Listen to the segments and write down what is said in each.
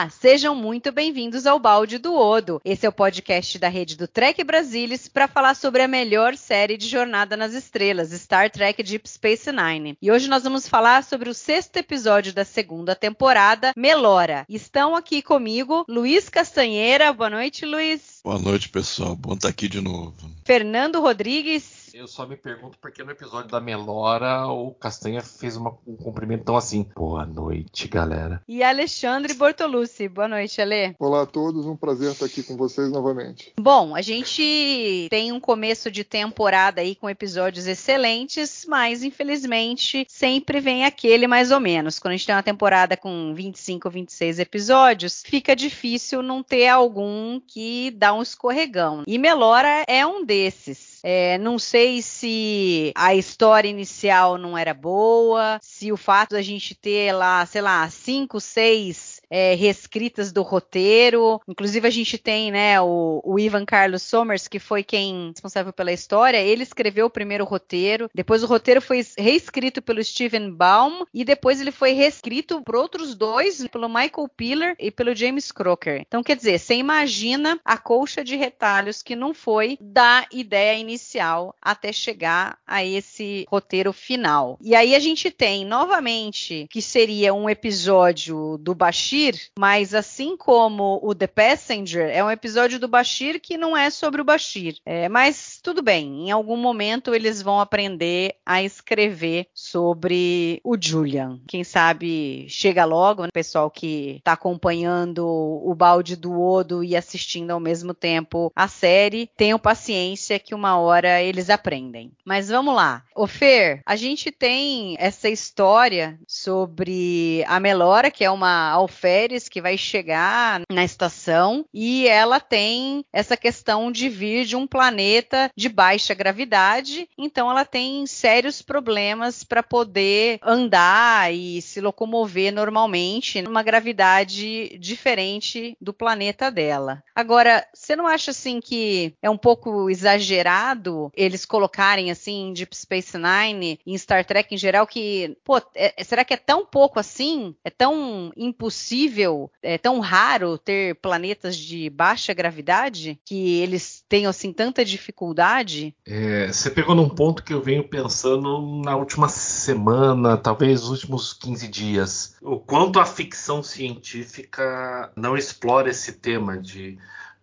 Olá, sejam muito bem-vindos ao Balde do Odo. Esse é o podcast da rede do Trek Brasilis para falar sobre a melhor série de Jornada nas Estrelas, Star Trek Deep Space Nine. E hoje nós vamos falar sobre o sexto episódio da segunda temporada, Melora. Estão aqui comigo Luiz Castanheira. Boa noite, Luiz. Boa noite, pessoal. Bom estar aqui de novo. Fernando Rodrigues. Eu só me pergunto por que no episódio da Melora o Castanha fez uma, um cumprimento tão assim. Boa noite, galera. E Alexandre Bortolucci. Boa noite, Ale. Olá a todos, um prazer estar aqui com vocês novamente. Bom, a gente tem um começo de temporada aí com episódios excelentes, mas infelizmente sempre vem aquele mais ou menos. Quando a gente tem uma temporada com 25, 26 episódios, fica difícil não ter algum que dá um escorregão. E Melora é um desses. É, não sei se a história inicial não era boa, se o fato da gente ter lá, sei lá, cinco, seis é, reescritas do roteiro. Inclusive, a gente tem né, o, o, Ivan Carlos Somers, que foi quem responsável pela história. Ele escreveu o primeiro roteiro. Depois, o roteiro foi reescrito pelo Steven Baum. E depois, ele foi reescrito por outros dois, pelo Michael Piller e pelo James Crocker. Então, quer dizer, você imagina a colcha de retalhos que não foi da ideia inicial até chegar a esse roteiro final. E aí, a gente tem, novamente, que seria um episódio do Bashir Bashir, mas assim como o The Passenger, é um episódio do Bashir que não é sobre o Bashir. É, mas tudo bem, em algum momento eles vão aprender a escrever sobre o Julian. Quem sabe chega logo, né? pessoal que está acompanhando o balde do Odo e assistindo ao mesmo tempo a série, tenham paciência que uma hora eles aprendem. Mas vamos lá. O Fer, a gente tem essa história sobre a Melora, que é uma alfé férias que vai chegar na estação e ela tem essa questão de vir de um planeta de baixa gravidade, então ela tem sérios problemas para poder andar e se locomover normalmente numa gravidade diferente do planeta dela. Agora, você não acha assim que é um pouco exagerado eles colocarem assim em Deep Space Nine, em Star Trek em geral que, pô, é, será que é tão pouco assim? É tão impossível possível, é tão raro ter planetas de baixa gravidade que eles tenham assim tanta dificuldade? É, você pegou num ponto que eu venho pensando na última semana, talvez os últimos 15 dias. O quanto a ficção científica não explora esse tema de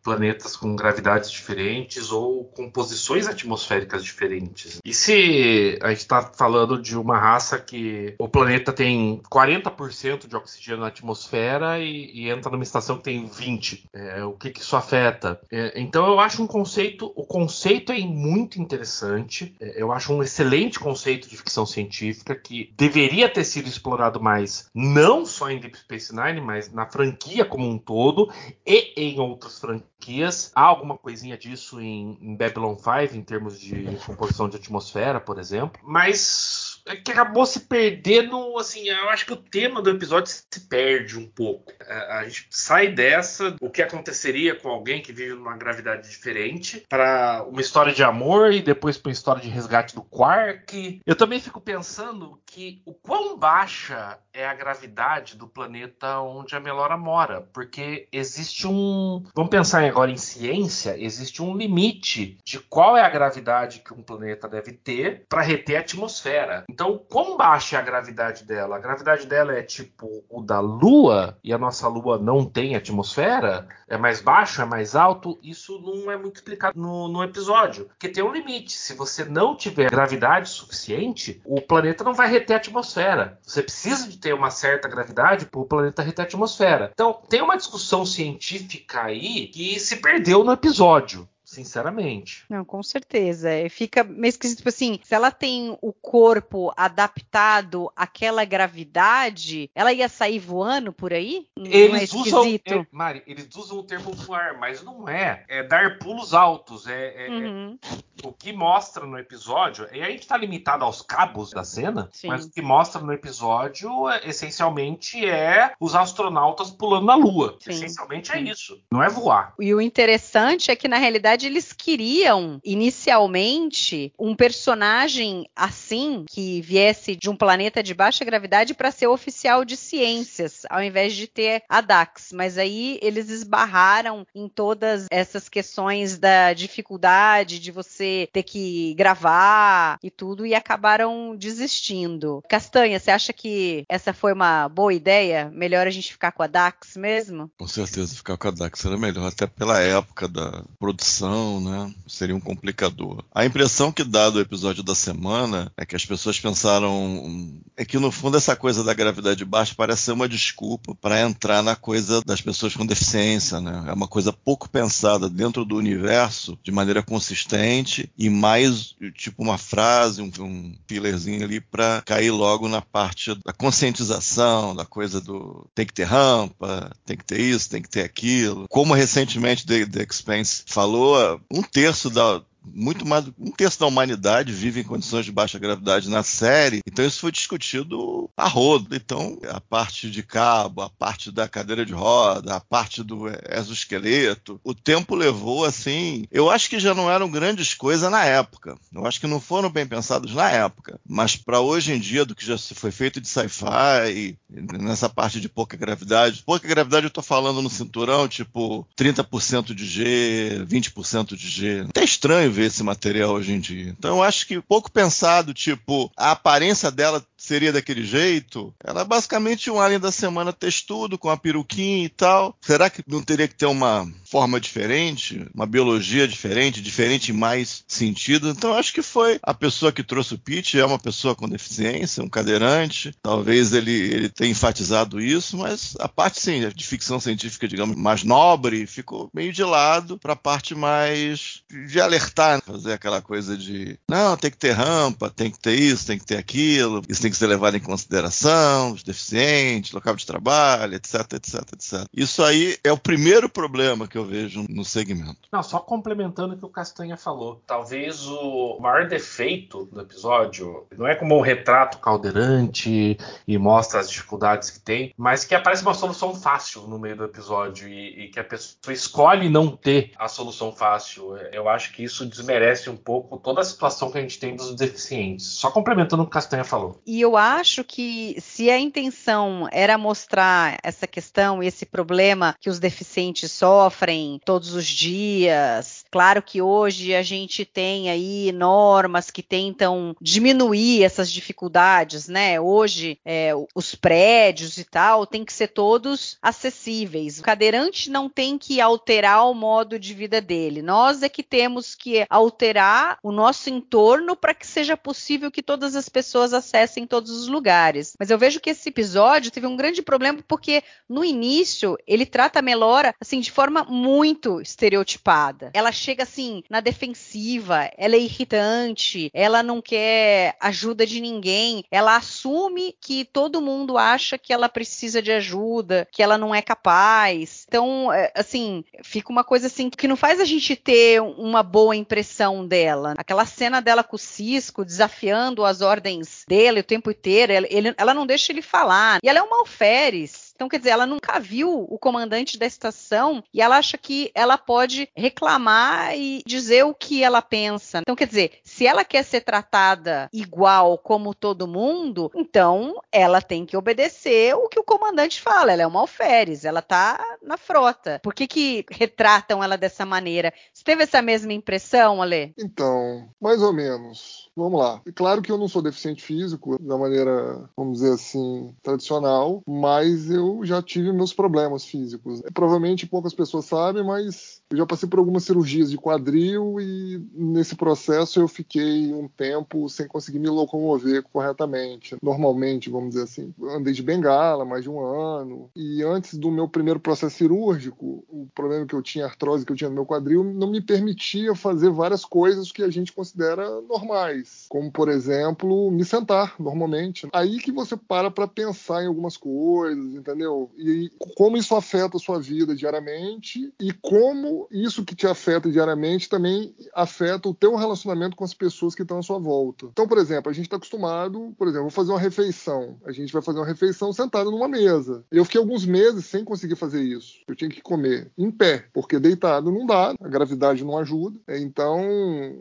planetas com gravidades diferentes ou com posições atmosféricas diferentes. E se a gente está falando de uma raça que o planeta tem 40% de oxigênio na atmosfera e, e, entra numa estação que tem 20%, é, o que, que isso afeta? É, então eu acho um conceito, o conceito é muito interessante, é, eu acho um excelente conceito de ficção científica que deveria ter sido explorado mais, não só em Deep Space Nine, mas na franquia como um todo e em outras franquias franquias. Há alguma coisinha disso em, em Babylon 5, em termos de composição de atmosfera, por exemplo. Mas que acabou se perdendo, assim, eu acho que o tema do episódio se perde um pouco. A, é, a gente sai dessa, o que aconteceria com alguém que vive numa gravidade diferente, para uma história de amor e depois para uma história de resgate do Quark. Eu também fico pensando que o quão baixa é a gravidade do planeta onde a Melora mora, porque existe um, vamos pensar agora em ciência, existe um limite de qual é a gravidade que um planeta deve ter para reter a atmosfera. Então, quão baixa é a gravidade dela? A gravidade dela é tipo o da Lua, e a nossa Lua não tem atmosfera? É mais baixo, é mais alto? Isso não é muito explicado no, no episódio. Porque tem um limite. Se você não tiver gravidade suficiente, o planeta não vai reter a atmosfera. Você precisa de ter uma certa gravidade para o planeta reter a atmosfera. Então, tem uma discussão científica aí que se perdeu no episódio. Sinceramente. Não, com certeza. Fica meio esquisito, tipo assim, se ela tem o corpo adaptado àquela gravidade, ela ia sair voando por aí? Não eles é usam, é, Mari, eles usam o termo voar, mas não é. É dar pulos altos. É, é, é uhum. é o que mostra no episódio, e a gente está limitado aos cabos da cena, Sim. mas o que mostra no episódio, é, essencialmente, é os astronautas pulando na Lua. Sim. Essencialmente é isso. Não é voar. E o interessante é que, na realidade, verdade, eles queriam inicialmente um personagem assim que viesse de um planeta de baixa gravidade para ser oficial de ciências, ao invés de ter a Dax. Mas aí eles esbarraram em todas essas questões da dificuldade de você ter que gravar e tudo e acabaram desistindo. Castanha, você acha que essa foi uma boa ideia? Melhor a gente ficar com a Dax mesmo? Com certeza, ficar com a Dax era melhor, até pela época da produção né? Seria um complicador. A impressão que dá do episódio da semana é que as pessoas pensaram é que no fundo essa coisa da gravidade baixa parece ser uma desculpa para entrar na coisa das pessoas com deficiência, né? É uma coisa pouco pensada dentro do universo de maneira consistente e mais tipo uma frase, um, um pillarzinho ali para cair logo na parte da conscientização, da coisa do tem que ter rampa, tem que ter isso, tem que ter aquilo. Como recentemente The, The Expanse falou, um terço da, muito mais um terço da humanidade vive em condições de baixa gravidade na série, então isso foi discutido a rodo. Então, a parte de cabo, a parte da cadeira de roda, a parte do exoesqueleto, o tempo levou assim. Eu acho que já não eram grandes coisas na época. Eu acho que não foram bem pensados na época. Mas para hoje em dia, do que já foi feito de sci-fi, nessa parte de pouca gravidade, pouca gravidade eu tô falando no cinturão, tipo 30% de G, 20% de G. Até estranho ver esse material hoje em dia. Então eu acho que pouco pensado, tipo, a aparência dela seria daquele jeito? Ela é basicamente um alien da semana textudo, com a peruquinha e tal. Será que não teria que ter uma forma diferente, uma biologia diferente, diferente em mais sentido? Então acho que foi a pessoa que trouxe o Pete, é uma pessoa com deficiência, um cadeirante. Talvez ele, ele tenha enfatizado isso, mas a parte sim, de ficção científica, digamos, mais nobre, ficou meio de lado para a parte mais de alertar, fazer aquela coisa de não, tem que ter rampa, tem que ter isso, tem que ter aquilo, isso tem que ser levado em consideração, os deficientes, local de trabalho, etc, etc, etc. Isso aí é o primeiro problema que eu vejo no segmento. Não, só complementando o que o Castanha falou. Talvez o maior defeito do episódio não é como um retrato caldeirante e mostra as dificuldades que tem, mas que aparece uma solução fácil no meio do episódio e, e que a pessoa escolhe não ter a solução fácil. Eu acho que isso desmerece um pouco toda a situação que a gente tem dos deficientes. Só complementando o que o Castanha falou. E eu acho que se a intenção era mostrar essa questão e esse problema que os deficientes sofrem todos os dias, claro que hoje a gente tem aí normas que tentam diminuir essas dificuldades, né? Hoje é, os prédios e tal tem que ser todos acessíveis. O cadeirante não tem que alterar o modo de vida dele. Nós é que temos que alterar o nosso entorno para que seja possível que todas as pessoas acessem todos os lugares. Mas eu vejo que esse episódio teve um grande problema porque no início ele trata a Melora assim de forma muito estereotipada. Ela chega assim na defensiva, ela é irritante, ela não quer ajuda de ninguém, ela assume que todo mundo acha que ela precisa de ajuda, que ela não é capaz. Então, é, assim, fica uma coisa assim que não faz a gente ter uma boa impressão dela. Aquela cena dela com o Cisco desafiando as ordens dele o tempo inteiro, ele, ela não deixa ele falar. E ela é um alferes. Então, quer dizer, ela nunca viu o comandante da estação e ela acha que ela pode reclamar e dizer o que ela pensa. Então, quer dizer, se ela quer ser tratada igual como todo mundo, então ela tem que obedecer o que o comandante fala. Ela é uma alferes, ela tá na frota. Por que, que retratam ela dessa maneira? Teve essa mesma impressão, Ale? Então, mais ou menos. vamos lá. Claro que eu não sou deficiente físico da maneira, vamos dizer assim, tradicional, mas eu já tive meus problemas físicos. Provavelmente poucas pessoas sabem, mas eu já passei por algumas cirurgias de quadril e nesse processo eu fiquei um tempo sem conseguir me locomover corretamente. Normalmente, vamos dizer assim, andei de bengala mais de um ano. E antes do meu primeiro processo cirúrgico, o problema que eu tinha, a artrose que eu tinha no meu quadril, não me permitia fazer várias coisas que a gente considera normais, como por exemplo, me sentar normalmente. Aí que você para para pensar em algumas coisas, entendeu? E como isso afeta a sua vida diariamente e como isso que te afeta diariamente também afeta o teu relacionamento com as pessoas que estão à sua volta. Então, por exemplo, a gente está acostumado, por exemplo, vou fazer uma refeição. A gente vai fazer uma refeição sentado numa mesa. Eu fiquei alguns meses sem conseguir fazer isso. Eu tinha que comer em pé, porque deitado não dá, a gravidade não ajuda. Então,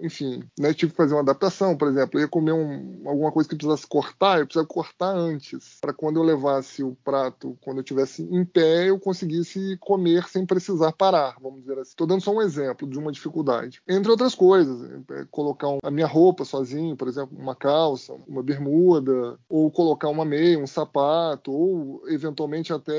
enfim, né, tive que fazer uma adaptação. Por exemplo, eu ia comer um, alguma coisa que precisasse cortar, eu precisava cortar antes, para quando eu levasse o prato, quando eu estivesse em pé, eu conseguisse comer sem precisar parar, vamos dizer assim. Estou dando só um exemplo de uma dificuldade. Entre outras coisas, é, colocar a minha roupa sozinho, por exemplo, uma calça, uma bermuda, ou colocar uma meia, um sapato, ou eventualmente até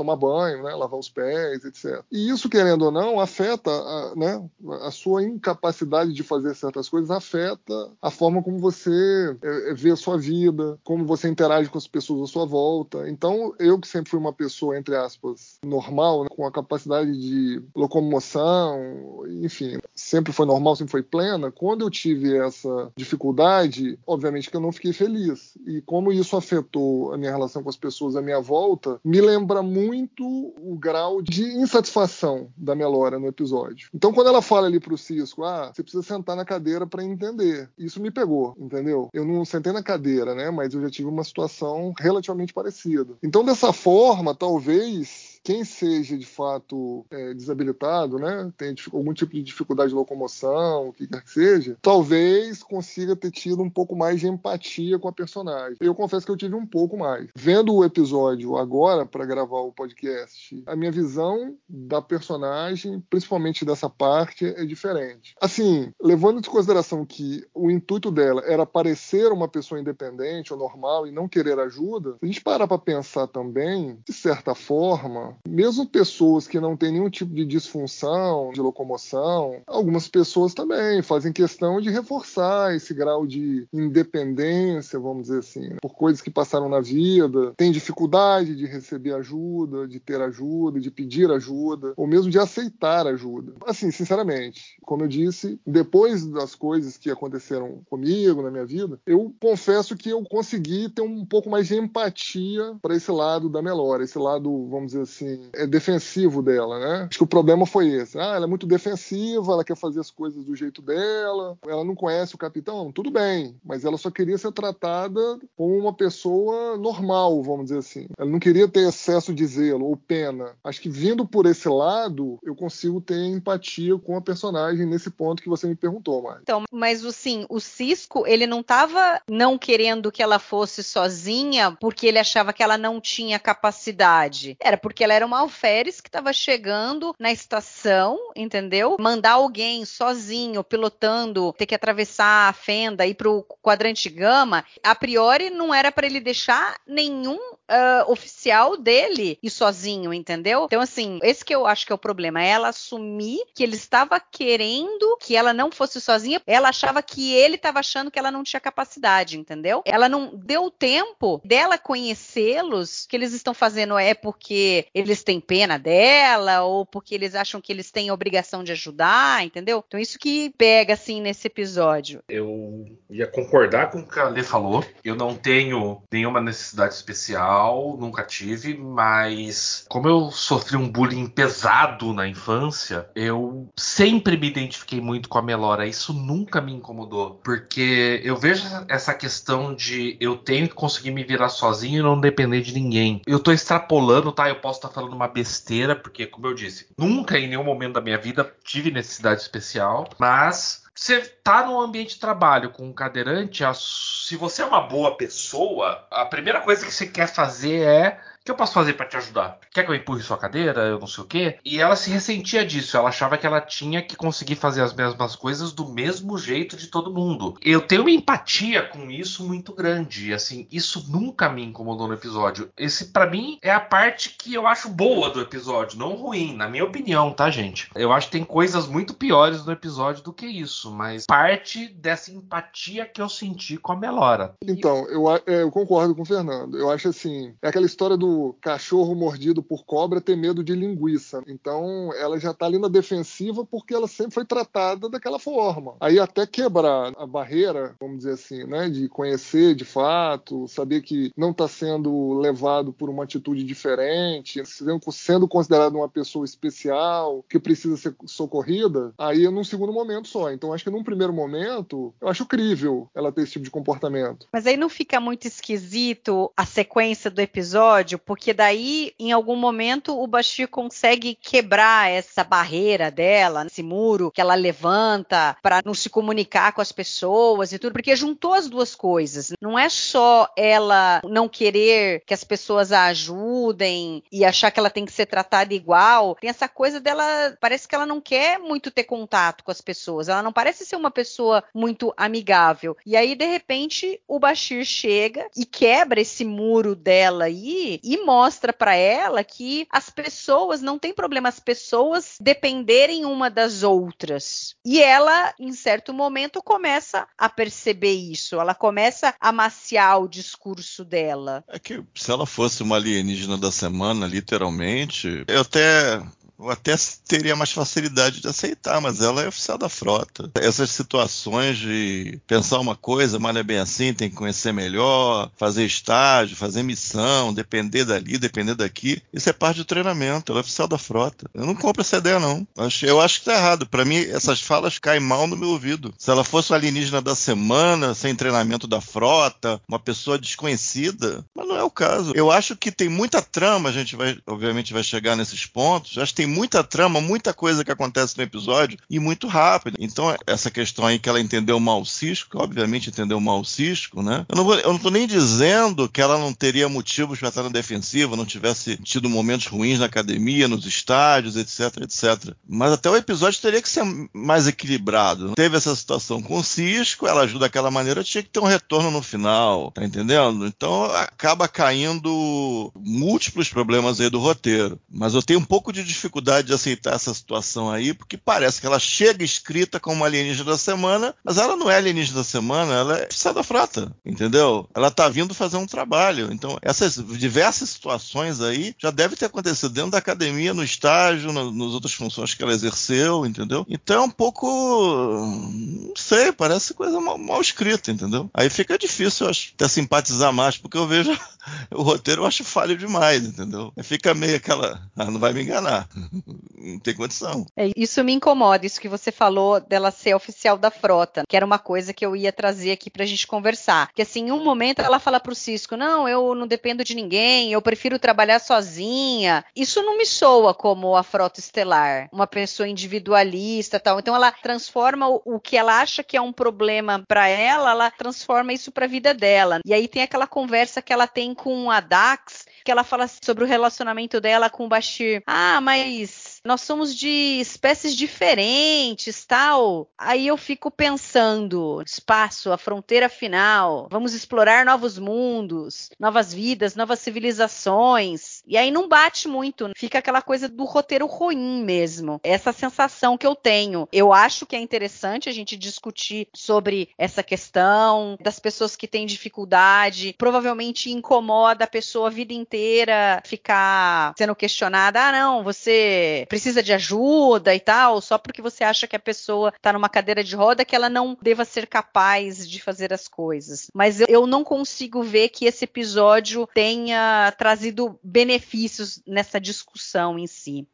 tomar banho, né, lavar os pés, etc. E isso, querendo ou não, afeta a, né, a sua incapacidade de fazer certas coisas, afeta a forma como você é, é, vê a sua vida, como você interage com as pessoas à sua volta. Então, eu que sempre fui uma pessoa, entre aspas, normal, né, com a capacidade de locomoção, enfim, sempre foi normal, sempre foi plena, quando eu tive essa dificuldade, obviamente que eu não fiquei feliz. E como isso afetou a minha relação com as pessoas à minha volta, me lembra muito muito o grau de insatisfação da Melora no episódio. Então, quando ela fala ali pro Cisco, ah, você precisa sentar na cadeira para entender. Isso me pegou, entendeu? Eu não sentei na cadeira, né? Mas eu já tive uma situação relativamente parecida. Então, dessa forma, talvez quem seja de fato é, desabilitado, né, tem algum tipo de dificuldade de locomoção, o que quer que seja, talvez consiga ter tido um pouco mais de empatia com a personagem. Eu confesso que eu tive um pouco mais. Vendo o episódio agora para gravar o podcast, a minha visão da personagem, principalmente dessa parte, é diferente. Assim, levando em consideração que o intuito dela era parecer uma pessoa independente ou normal e não querer ajuda, se a gente parar para pensar também, de certa forma, mesmo pessoas que não têm nenhum tipo de disfunção de locomoção, algumas pessoas também fazem questão de reforçar esse grau de independência, vamos dizer assim, né? por coisas que passaram na vida, tem dificuldade de receber ajuda, de ter ajuda, de pedir ajuda, ou mesmo de aceitar ajuda. Assim, sinceramente, como eu disse, depois das coisas que aconteceram comigo na minha vida, eu confesso que eu consegui ter um pouco mais de empatia para esse lado da Melora, esse lado, vamos dizer assim, assim, é defensivo dela, né? Acho que o problema foi esse. Ah, ela é muito defensiva, ela quer fazer as coisas do jeito dela, ela não conhece o capitão, tudo bem, mas ela só queria ser tratada como uma pessoa normal, vamos dizer assim. Ela não queria ter excesso de zelo ou pena. Acho que vindo por esse lado, eu consigo ter empatia com a personagem nesse ponto que você me perguntou, Mari. Então, mas assim, o Cisco, ele não estava não querendo que ela fosse sozinha porque ele achava que ela não tinha capacidade. Era porque ela ela era uma alferes que estava chegando na estação, entendeu? Mandar alguém sozinho, pilotando, ter que atravessar a fenda, ir pro quadrante gama, a priori não era para ele deixar nenhum uh, oficial dele ir sozinho, entendeu? Então, assim, esse que eu acho que é o problema. Ela assumir que ele estava querendo que ela não fosse sozinha, ela achava que ele estava achando que ela não tinha capacidade, entendeu? Ela não deu tempo dela conhecê-los, que eles estão fazendo é porque eles têm pena dela ou porque eles acham que eles têm obrigação de ajudar, entendeu? Então isso que pega assim nesse episódio. Eu ia concordar com o que a Lê falou. Eu não tenho nenhuma necessidade especial, nunca tive, mas como eu sofri um bullying pesado na infância, eu sempre me identifiquei muito com a Melora. Isso nunca me incomodou, porque eu vejo essa questão de eu tenho que conseguir me virar sozinho e não depender de ninguém. Eu tô extrapolando, tá? Eu posso estar falando uma besteira, porque, como eu disse, nunca em nenhum momento da minha vida tive necessidade especial, mas Você tá num ambiente de trabalho com um cadeirante, se você é uma boa pessoa, a primeira coisa que você quer fazer é o que eu posso fazer para te ajudar? Quer que eu empurre sua cadeira? Eu não sei o quê. E ela se ressentia disso. Ela achava que ela tinha que conseguir fazer as mesmas coisas do mesmo jeito de todo mundo. Eu tenho uma empatia com isso muito grande. Assim, isso nunca me incomodou no episódio. Esse, para mim, é a parte que eu acho boa do episódio, não ruim, na minha opinião, tá, gente? Eu acho que tem coisas muito piores no episódio do que isso, mas parte dessa empatia que eu senti com a Melora. Então, eu, é, eu concordo com o Fernando. Eu acho assim, é aquela história do cachorro mordido por cobra ter medo de linguiça. Então ela já está ali na defensiva porque ela sempre foi tratada daquela forma. Aí até quebrar a barreira, vamos dizer assim, né, de conhecer de fato, saber que não está sendo levado por uma atitude diferente, sendo considerado uma pessoa especial que precisa ser socorrida, aí é num segundo momento só. Então acho que num primeiro momento, eu acho crível ela ter esse tipo de comportamento. Mas aí não fica muito esquisito a sequência do episódio, porque daí, em algum momento, o Bashir consegue quebrar essa barreira dela, esse muro que ela levanta para não se comunicar com as pessoas e tudo, porque juntou as duas coisas. Não é só ela não querer que as pessoas a ajudem e achar que ela tem que ser tratada igual. Tem essa coisa dela, parece que ela não quer muito ter contato com as pessoas. Ela não parece ser uma pessoa muito amigável. E aí, de repente, o Bashir chega e quebra esse muro dela aí e mostra para ela que as pessoas não tem problema as pessoas dependerem uma das outras. E ela, em certo momento, começa a perceber isso. Ela começa a maciar o discurso dela. É que se ela fosse uma alienígena da semana, literalmente, eu até eu até teria mais facilidade de aceitar, mas ela é oficial da frota. Essas situações de pensar uma coisa, mas não é bem assim, tem que conhecer melhor, fazer estágio, fazer missão, depender dali, depender daqui, isso é parte do treinamento. Ela é oficial da frota. Eu não compro essa ideia, não. Eu acho que tá errado. Para mim, essas falas caem mal no meu ouvido. Se ela fosse o alienígena da semana, sem treinamento da frota, uma pessoa desconhecida, mas não é o caso. Eu acho que tem muita trama, a gente vai, obviamente, vai chegar nesses pontos. Acho que tem muita trama, muita coisa que acontece no episódio e muito rápido. Então, essa questão aí que ela entendeu mal o Cisco, obviamente entendeu mal o Cisco, né? Eu não, vou, eu não tô nem dizendo que ela não teria motivos para estar na defensiva, não tivesse tido momentos ruins na academia, nos estádios, etc, etc. Mas até o episódio teria que ser mais equilibrado. Teve essa situação com o Cisco, ela ajuda daquela maneira, tinha que ter um retorno no final, tá entendendo? Então acaba caindo múltiplos problemas aí do roteiro. Mas eu tenho um pouco de dificuldade dificuldade de aceitar essa situação aí, porque parece que ela chega escrita como alienígena da semana, mas ela não é alienígena da semana, ela é oficial da frota, entendeu? Ela tá vindo fazer um trabalho. Então, essas diversas situações aí já deve ter acontecido dentro da academia, no estágio, no, nas outras funções que ela exerceu, entendeu? Então é um pouco. Não sei, parece coisa mal, mal escrita, entendeu? Aí fica difícil, eu acho, até simpatizar mais, porque eu vejo o roteiro eu acho falho demais, entendeu? Fica meio aquela. Ah, não vai me enganar. Não tem condição. É, isso me incomoda, isso que você falou dela ser oficial da frota, que era uma coisa que eu ia trazer aqui pra gente conversar. Que assim, em um momento ela fala pro Cisco: não, eu não dependo de ninguém, eu prefiro trabalhar sozinha. Isso não me soa como a frota estelar, uma pessoa individualista tal. Então ela transforma o, o que ela acha que é um problema para ela, ela transforma isso pra vida dela. E aí tem aquela conversa que ela tem com a Dax, que ela fala sobre o relacionamento dela com o Bashir. Ah, mas nós somos de espécies diferentes, tal. Aí eu fico pensando, espaço, a fronteira final, vamos explorar novos mundos, novas vidas, novas civilizações. E aí não bate muito, fica aquela coisa do roteiro ruim mesmo. Essa sensação que eu tenho. Eu acho que é interessante a gente discutir sobre essa questão das pessoas que têm dificuldade, provavelmente incomoda a pessoa a vida inteira ficar sendo questionada: "Ah, não, você precisa de ajuda e tal, só porque você acha que a pessoa está numa cadeira de roda que ela não deva ser capaz de fazer as coisas. Mas eu não consigo ver que esse episódio tenha trazido benefícios nessa discussão em si.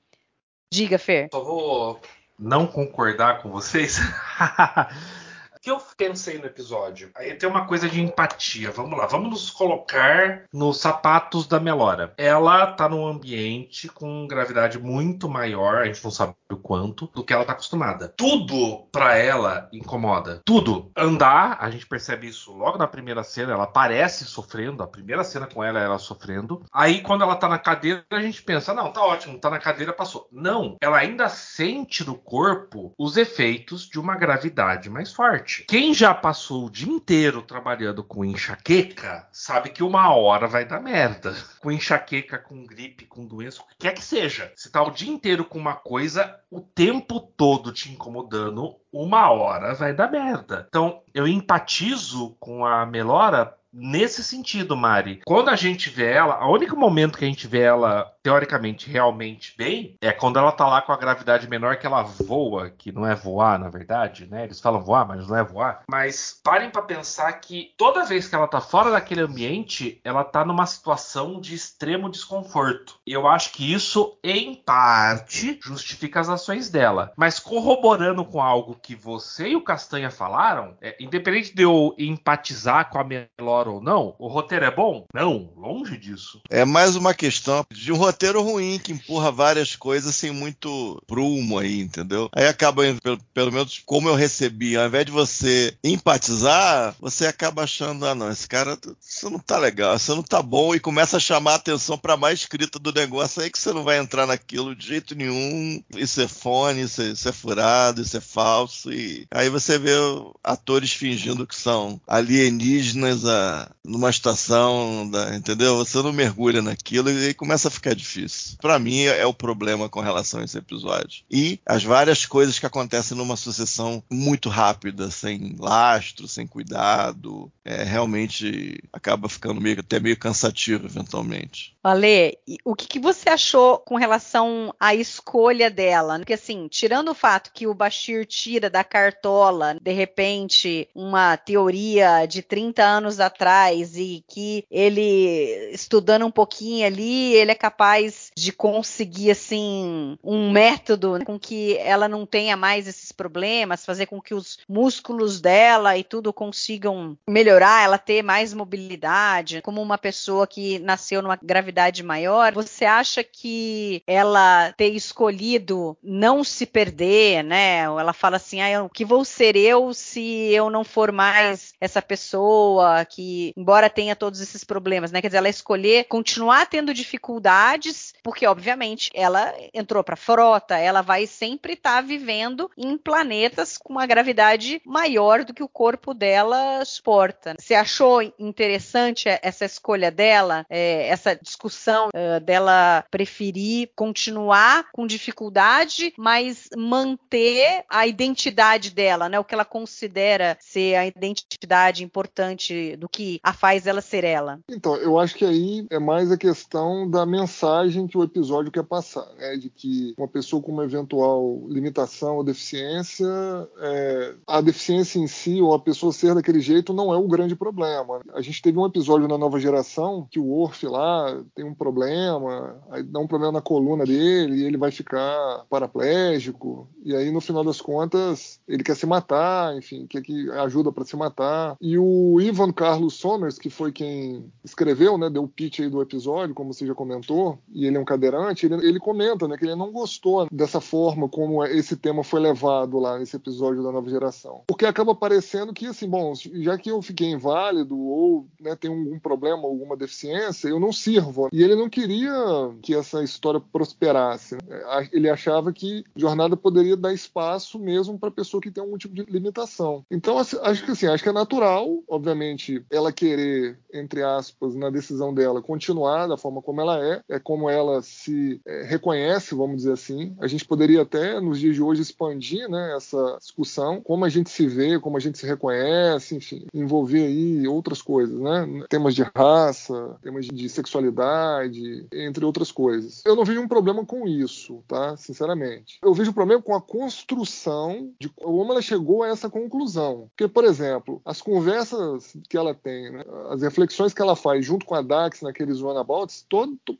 Diga, Fer. Só vou não concordar com vocês. que eu pensei no episódio? Aí tem uma coisa de empatia. Vamos lá, vamos nos colocar nos sapatos da Melora. Ela tá num ambiente com gravidade muito maior, a gente não sabe o quanto, do que ela tá acostumada. Tudo para ela incomoda. Tudo. Andar, a gente percebe isso logo na primeira cena, ela parece sofrendo, a primeira cena com ela é ela sofrendo. Aí quando ela tá na cadeira, a gente pensa, não, tá ótimo, tá na cadeira, passou. Não, ela ainda sente no corpo os efeitos de uma gravidade mais forte. Quem já passou o dia inteiro trabalhando com enxaqueca, sabe que uma hora vai dar merda. Com enxaqueca, com gripe, com doença, o que quer que seja. Se tá o dia inteiro com uma coisa, o tempo todo te incomodando, uma hora vai dar merda. Então, eu empatizo com a Melora nesse sentido, Mari. Quando a gente vê ela, o único momento que a gente vê ela teoricamente realmente bem é quando ela tá lá com a gravidade menor que ela voa, que não é voar, na verdade, né? Eles falam voar, mas não é voar. Mas parem para pensar que toda vez que ela tá fora daquele ambiente, ela tá numa situação de extremo desconforto. Eu acho que isso, em parte, justifica as ações dela. Mas corroborando com algo que você e o Castanha falaram, é, independente de eu empatizar com a Melora ou não, o roteiro é bom? Não, longe disso. É mais uma questão de um roteiro ruim que empurra várias coisas sem muito prumo aí, entendeu? Aí acaba, pelo, pelo menos como eu recebi, ao invés de você empatizar, você acaba achando, ah não, esse cara, isso não tá legal, isso não tá bom, e começa a chamar a atenção pra mais escrita do negócio aí que você não vai entrar naquilo de jeito nenhum, isso é fone, isso é, isso é furado, isso é falso, e aí você vê atores fingindo que são alienígenas a, numa estação, da, entendeu? Você não mergulha naquilo e aí começa a ficar difícil. Para mim é o problema com relação a esse episódio. E as várias coisas que acontecem numa sucessão muito rápida, sem lastro, sem cuidado, é, realmente acaba ficando meio, até meio cansativo eventualmente. Ale, o que, que, você achou com relação à escolha dela? Porque assim, tirando o fato que o Bashir tira da cartola, de repente, uma teoria de 30 anos atrás e que ele, estudando um pouquinho ali, ele é capaz de conseguir, assim, um método com que ela não tenha mais esses problemas, fazer com que os músculos dela e tudo consigam melhorar, ela ter mais mobilidade, como uma pessoa que nasceu numa gravidade maior. Você acha que ela ter escolhido não se perder, né? Ela fala assim: ah, o que vou ser eu se eu não for mais essa pessoa que, embora tenha todos esses problemas, né? Quer dizer, ela escolher continuar tendo dificuldades, porque obviamente ela entrou para frota, ela vai sempre estar tá vivendo em planetas com uma gravidade maior do que o corpo dela suporta. Você achou interessante essa escolha dela, é, essa discussão é, dela preferir continuar com dificuldade, mas manter a identidade dela, né? O que ela considera ser a identidade importante do que a faz ela ser ela. Então, eu acho que aí é mais a questão da mensagem que o episódio quer passar, né? De que uma pessoa com uma eventual limitação ou deficiência, é, a deficiência em si ou a pessoa ser daquele jeito não é o grande problema. A gente teve um episódio na nova geração que o Orf lá tem um problema, aí dá um problema na coluna dele e ele vai ficar paraplégico e aí no final das contas ele quer se matar, enfim, quer que ajuda para se matar. E o Ivan Carlos Somers, que foi quem escreveu, né, deu o pitch aí do episódio, como você já comentou, e ele é um cadeirante, ele, ele comenta, né, que ele não gostou dessa forma como esse tema foi levado lá nesse episódio da nova geração. Porque acaba parecendo que, assim, bom, já que eu fiquei inválido ou né, tenho algum problema, alguma deficiência, eu não sirvo. E ele não queria que essa história prosperasse. Né? Ele achava que jornada poderia dar espaço mesmo para pessoa que tem algum tipo de limitação. Então, acho que assim, acho que é natural, obviamente, ela querer, entre aspas, na decisão dela, continuar da forma como ela é, é como ela se é, reconhece, vamos dizer assim. A gente poderia até, nos dias de hoje, expandir né, essa discussão, como a gente se vê, como a gente se reconhece, enfim, envolver aí outras coisas, né? Temas de raça, temas de sexualidade entre outras coisas. Eu não vejo um problema com isso, tá? Sinceramente. Eu vejo um problema com a construção de como ela chegou a essa conclusão. Porque, por exemplo, as conversas que ela tem, né, as reflexões que ela faz junto com a Dax naqueles runabouts,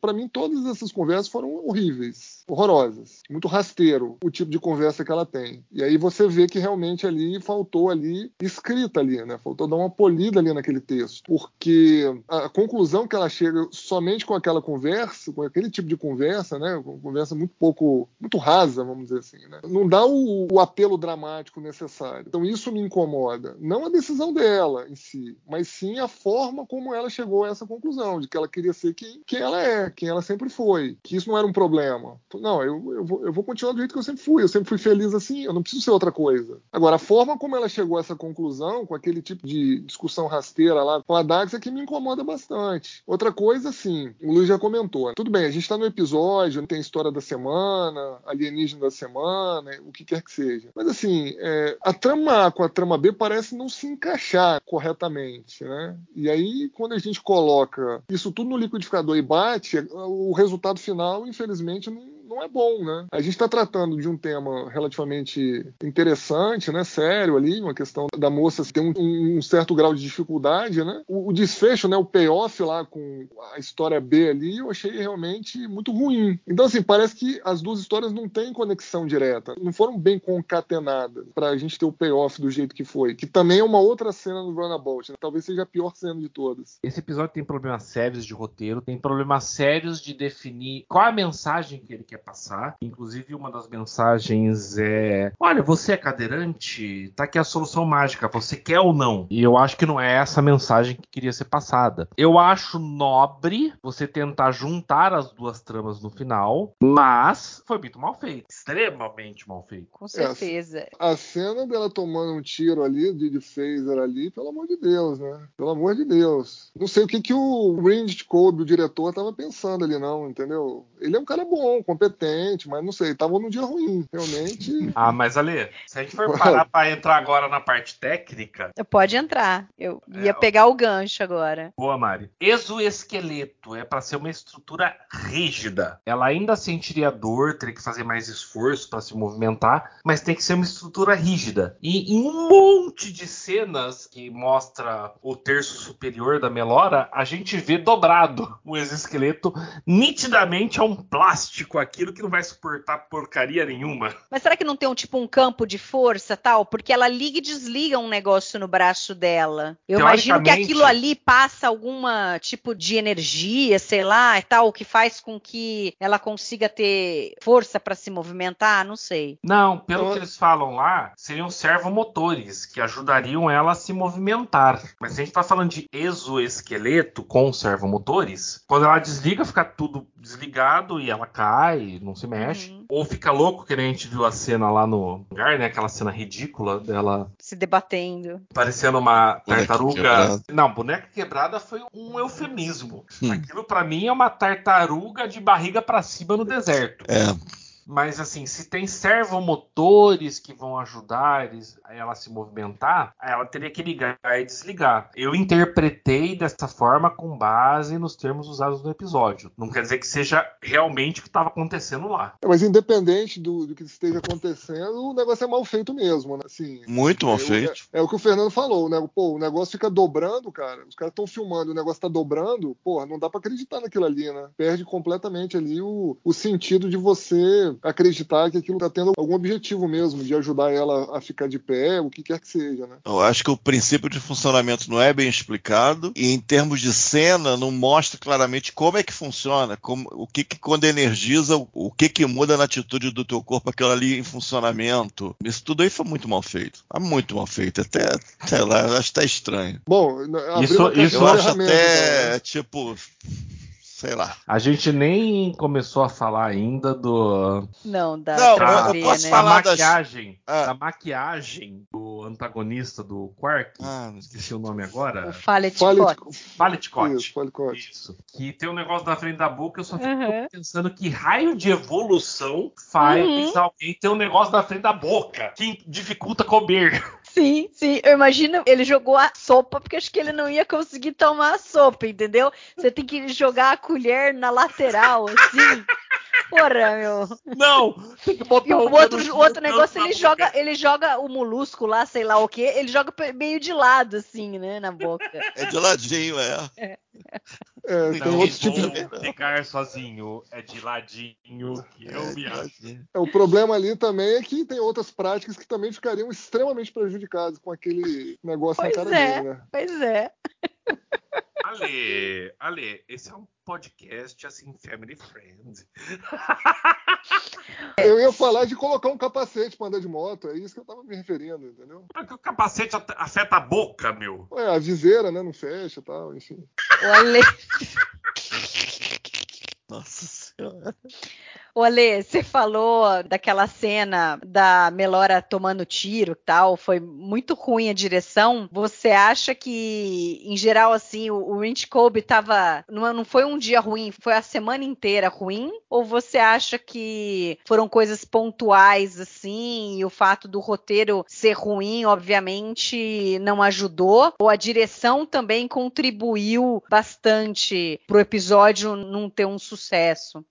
para mim todas essas conversas foram horríveis, horrorosas, muito rasteiro o tipo de conversa que ela tem. E aí você vê que realmente ali faltou ali escrita ali, né? Faltou dar uma polida ali naquele texto, porque a conclusão que ela chega somente com aquela conversa, com aquele tipo de conversa, né? Conversa muito pouco, muito rasa, vamos dizer assim, né? Não dá o, o apelo dramático necessário. Então isso me incomoda. Não a decisão dela em si, mas sim a forma como ela chegou a essa conclusão, de que ela queria ser quem, quem ela é, quem ela sempre foi. Que isso não era um problema. Não, eu, eu, vou, eu vou continuar do jeito que eu sempre fui. Eu sempre fui feliz assim, eu não preciso ser outra coisa. Agora, a forma como ela chegou a essa conclusão, com aquele tipo de discussão rasteira lá com a Dax, é que me incomoda bastante. Outra coisa, assim, o Luiz já comentou. Né? Tudo bem, a gente está no episódio, tem história da semana, alienígena da semana, o que quer que seja. Mas, assim, é, a trama A com a trama B parece não se encaixar corretamente, né? E aí, quando a gente coloca isso tudo no liquidificador e bate, o resultado final, infelizmente, não não é bom, né? A gente está tratando de um tema relativamente interessante, né? Sério ali, uma questão da moça ter um, um certo grau de dificuldade, né? O, o, desfecho, né? O payoff lá com a história B ali, eu achei realmente muito ruim. Então, assim, parece que as duas histórias não têm conexão direta, não foram bem concatenadas para a gente ter o payoff do jeito que foi, que também é uma outra cena do Runabout, né? talvez seja a pior cena de todas. Esse episódio tem problemas sérios de roteiro, tem problemas sérios de definir qual é a mensagem que ele quer quer passar. Inclusive, uma das mensagens é: Olha, você é cadeirante? Tá aqui a solução mágica. Você quer ou não? E eu acho que não é essa a mensagem que queria ser passada. Eu acho nobre você tentar juntar as duas tramas no final, mas foi muito mal feito. Extremamente mal feito. Com certeza. É, a, cena dela tomando um tiro ali, de, de phaser ali, pelo amor de Deus, né? Pelo amor de Deus. Não sei o que, que o Randy Kobe, o diretor, tava pensando ali, não, entendeu? Ele é um cara bom, competente competente, mas não sei, tava num dia ruim, realmente. Ah, mas Ale, se a gente for parar para entrar agora na parte técnica. Pode entrar. Eu ia é, pegar o gancho agora. Boa, Mari. Exoesqueleto é para ser uma estrutura rígida. Ela ainda sentiria dor, teria que fazer mais esforço para se movimentar, mas tem que ser uma estrutura rígida. E em um monte de cenas que mostra o terço superior da Melora, a gente vê dobrado o exoesqueleto. Nitidamente é um plástico aqui aquilo que não vai suportar porcaria nenhuma. Mas será que não tem um tipo um campo de força tal? Porque ela liga e desliga um negócio no braço dela. Eu imagino que aquilo ali passa alguma tipo de energia, sei lá, e tal, que faz com que ela consiga ter força para se movimentar, não sei. Não, pelo então... que eles falam lá, seriam servomotores que ajudariam ela a se movimentar. Mas se a gente tá falando de exoesqueleto com servomotores, quando ela desliga, fica tudo desligado e ela cai não se mexe. Uhum. Ou fica louco, que nem a gente viu a cena lá no lugar, né? Aquela cena ridícula dela. Se debatendo. Parecendo uma tartaruga. Não, boneca quebrada foi um eufemismo. Hum. Aquilo para mim é uma tartaruga de barriga para cima no deserto. É. Mas assim, se tem servomotores que vão ajudar ela a se movimentar, ela teria que ligar e desligar. Eu interpretei dessa forma com base nos termos usados no episódio. Não quer dizer que seja realmente o que estava acontecendo lá. É, mas independente do, do, que esteja acontecendo, o negócio é mal feito mesmo, né? Assim, Muito mal é, feito. É, é, o que o Fernando falou, né? Pô, o negócio fica dobrando, cara. Os caras estão filmando, o negócio tá dobrando, porra, não dá para acreditar naquilo ali, né? Perde completamente ali o, o sentido de você acreditar que aquilo está tendo algum objetivo mesmo, de ajudar ela a ficar de pé, o que quer que seja, né? Eu acho que o princípio de funcionamento não é bem explicado e em termos de cena não mostra claramente como é que funciona, como, o que, que quando energiza, o que que muda na atitude do teu corpo aquilo ali em funcionamento. Isso tudo aí foi muito mal feito. Tá muito mal feito. Até, sei lá, acho que tá estranho. Bom, isso, isso eu acho até, né? tipo sei lá. A gente nem começou a falar ainda do. Não, da, não, da, eu posso né? falar da maquiagem. Das... Ah. Da maquiagem do antagonista do Quark. Ah, esqueci o nome agora. O Faletcott. Faletcott. Isso, Isso. Que tem um negócio na frente da boca, eu só fico uhum. pensando que raio de evolução faz uhum. alguém ter um negócio na frente da boca que dificulta comer. Sim, sim. Eu imagino ele jogou a sopa, porque acho que ele não ia conseguir tomar a sopa, entendeu? Você tem que jogar a colher na lateral, assim. Porra, meu. Não, tem que botar E o outro, o outro negócio, ele da joga, boca. ele joga o molusco lá, sei lá o que, ele joga meio de lado, assim, né, na boca. É de ladinho, é. É, tem Não, outros bom. tipos de... ficar sozinho é de ladinho que eu É me acho. É, o problema ali também é que tem outras práticas que também ficariam extremamente prejudicadas com aquele negócio Pois na cara é. dele, né? Pois é. Ale, Ale, esse é um podcast assim, family friend. Eu ia falar de colocar um capacete pra andar de moto, é isso que eu tava me referindo, entendeu? Porque o capacete afeta a boca, meu. É, a viseira, né, não fecha e tal, enfim. O Ale, Nossa senhora. o Ale, você falou daquela cena da Melora tomando tiro e tal, foi muito ruim a direção. Você acha que, em geral, assim, o, o Rich Kobe tava. Não, não foi um dia ruim, foi a semana inteira ruim? Ou você acha que foram coisas pontuais, assim, e o fato do roteiro ser ruim, obviamente, não ajudou? Ou a direção também contribuiu bastante pro episódio não ter um sucesso?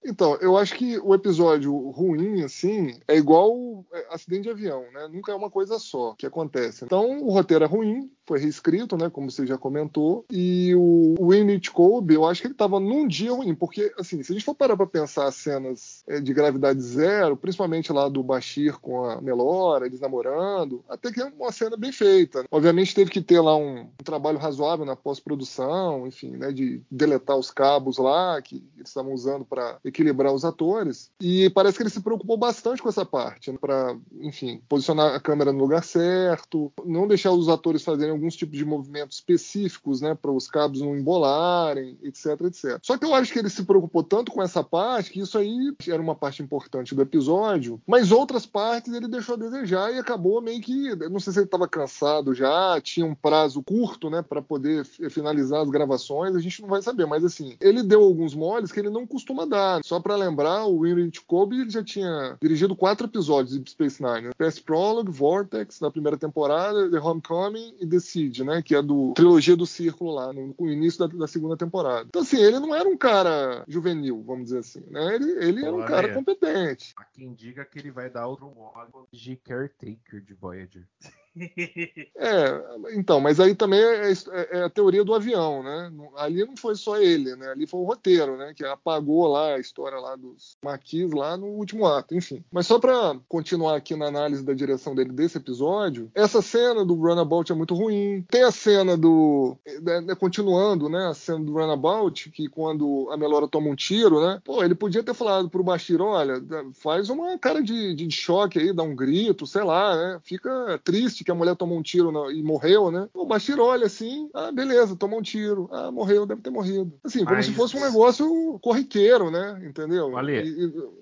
Então, eu acho que o episódio ruim, assim, é igual é, acidente de avião, né? Nunca é uma coisa só que acontece. Então, o roteiro é ruim, foi reescrito, né? Como você já comentou. E o, o Winnie Kobe, eu acho que ele tava num dia ruim, porque, assim, se a gente for parar pra pensar as cenas é, de gravidade zero, principalmente lá do Bashir com a Melora, eles namorando, até que é uma cena bem feita. Obviamente teve que ter lá um, um trabalho razoável na pós-produção, enfim, né? De deletar os cabos lá que eles estavam usando para equilibrar os atores. E parece que ele se preocupou bastante com essa parte, né, para, enfim, posicionar a câmera no lugar certo, não deixar os atores fazerem alguns tipos de movimentos específicos, né, para os cabos não embolarem, etc, etc. Só que eu acho que ele se preocupou tanto com essa parte que isso aí era uma parte importante do episódio, mas outras partes ele deixou a desejar e acabou meio que, não sei se ele estava cansado já, tinha um prazo curto, né, para poder finalizar as gravações, a gente não vai saber, mas assim, ele deu alguns moles que ele não costuma dar. Só para lembrar, o Winry Kobe ele já tinha dirigido quatro episódios de Space Nine, né? Past Prologue, Vortex da primeira temporada, The Homecoming e The Siege, né, que é do trilogia do Círculo lá no, no início da, da segunda temporada. Então assim, ele não era um cara juvenil, vamos dizer assim, né? Ele, ele era um cara competente. Há quem diga que ele vai dar outro órgão de caretaker de Voyager. É, então, mas aí também é, é- é a teoria do avião, né? Ali não foi só ele, né? Ali foi o roteiro, né? Que apagou lá a história lá dos maquis lá no último ato, enfim. Mas só pra continuar aqui na análise da direção dele desse episódio, essa cena do Runabout é muito ruim. Tem a cena do. né, né, continuando, né? A cena do Runabout, que quando a Melora toma um tiro, né? Pô, ele podia ter falado pro Bashir, olha, faz uma cara de, de choque aí, dá um grito, sei lá, né? Fica triste que a mulher tomou um tiro na- e morreu, né? O Bashir olha assim, ah, beleza, tomou um tiro. Ah, morreu, deve ter morrido. Assim, como Mas- se fosse um negócio corriqueiro, né? Entendeu? Olha, E-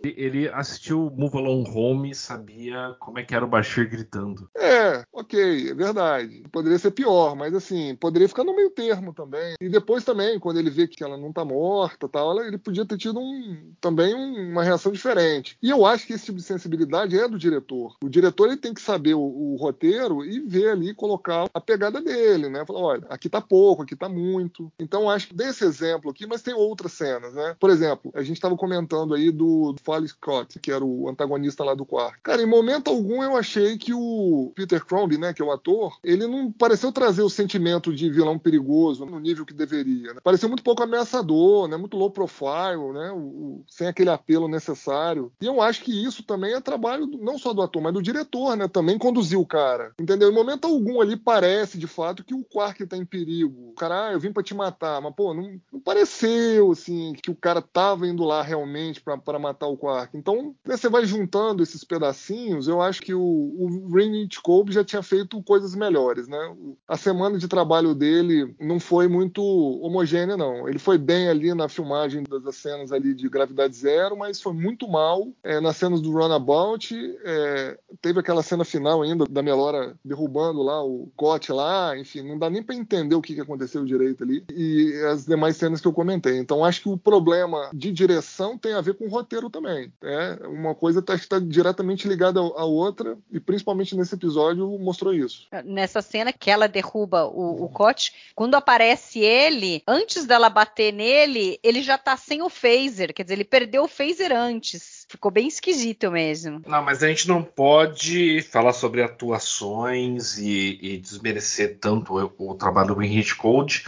e- Ele assistiu Move Along Home e sabia como é que era o Bashir gritando. É, ok, é verdade. Poderia ser pior, mas assim, poderia ficar no meio termo também. E depois também, quando ele vê que ela não tá morta tal, ele podia ter tido um, também um- uma reação diferente. E eu acho que esse tipo de sensibilidade é do diretor. O diretor ele tem que saber o, o roteiro e ver ali, colocar a pegada dele, né? Falar, olha, aqui tá pouco, aqui tá muito. Então acho que desse exemplo aqui, mas tem outras cenas, né? Por exemplo, a gente tava comentando aí do Fally Scott, que era o antagonista lá do quarto. Cara, em momento algum eu achei que o Peter Crombie, né, que é o ator, ele não pareceu trazer o sentimento de vilão perigoso no nível que deveria. Né? Pareceu muito pouco ameaçador, né? Muito low profile, né? O, o- sem aquele apelo necessário. E eu acho que isso também é trabalho do- não só do ator, mas do diretor, né? Também conduzir o cara. Entendeu? Em momento algum ali parece, de fato, que o Quark tá em perigo. O cara, ah, eu vim pra te matar. Mas, pô, não, não pareceu, assim, que o cara tava indo lá realmente pra matar o Quark. Então, né, você vai juntando esses pedacinhos, eu acho que o, o Rini Kobe já tinha feito coisas melhores, né? A semana de trabalho dele não foi muito homogênea, não. Ele foi bem ali na filmagem das cenas ali de gravidade zero, mas foi muito mal é, nas cenas do Runabout. É, teve aquela cena final ainda da Melora derrubando lá o Cote lá, enfim, não dá nem para entender o que, que aconteceu direito ali. E as demais cenas que eu comentei. Então acho que o problema de direção tem a ver com o roteiro também. É, uma coisa está tá diretamente ligada à outra, e principalmente nesse episódio, mostrou isso. Nessa cena que ela derruba o, o Koch, quando aparece ele, antes dela bater nele, ele já tá sem o phaser. Quer dizer, ele perdeu o phaser antes. Ficou bem esquisito mesmo. Não, mas a gente não pode falar sobre atuações e, e desmerecer tanto o, o trabalho do Henry Code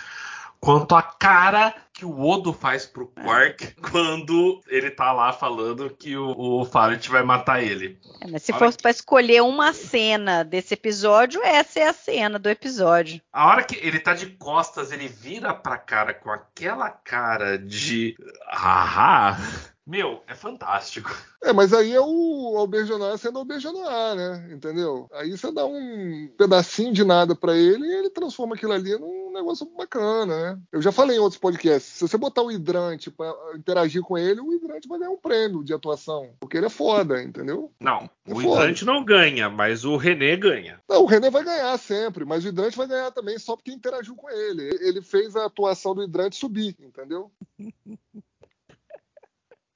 quanto a cara que o Odo faz pro Quark quando ele tá lá falando que o, o Faret vai matar ele. É, mas se fosse que... para escolher uma cena desse episódio, essa é a cena do episódio. A hora que ele tá de costas, ele vira pra cara com aquela cara de. Haha! Meu, é fantástico. É, mas aí é o Alberjonar sendo Alberjonar, né? Entendeu? Aí você dá um pedacinho de nada para ele e ele transforma aquilo ali num negócio bacana, né? Eu já falei em outros podcasts, se você botar o hidrante para interagir com ele, o hidrante vai ganhar um prêmio de atuação, porque ele é foda, entendeu? Não, é o foda. hidrante não ganha, mas o René ganha. Não, o René vai ganhar sempre, mas o hidrante vai ganhar também só porque interagiu com ele. Ele fez a atuação do hidrante subir, entendeu?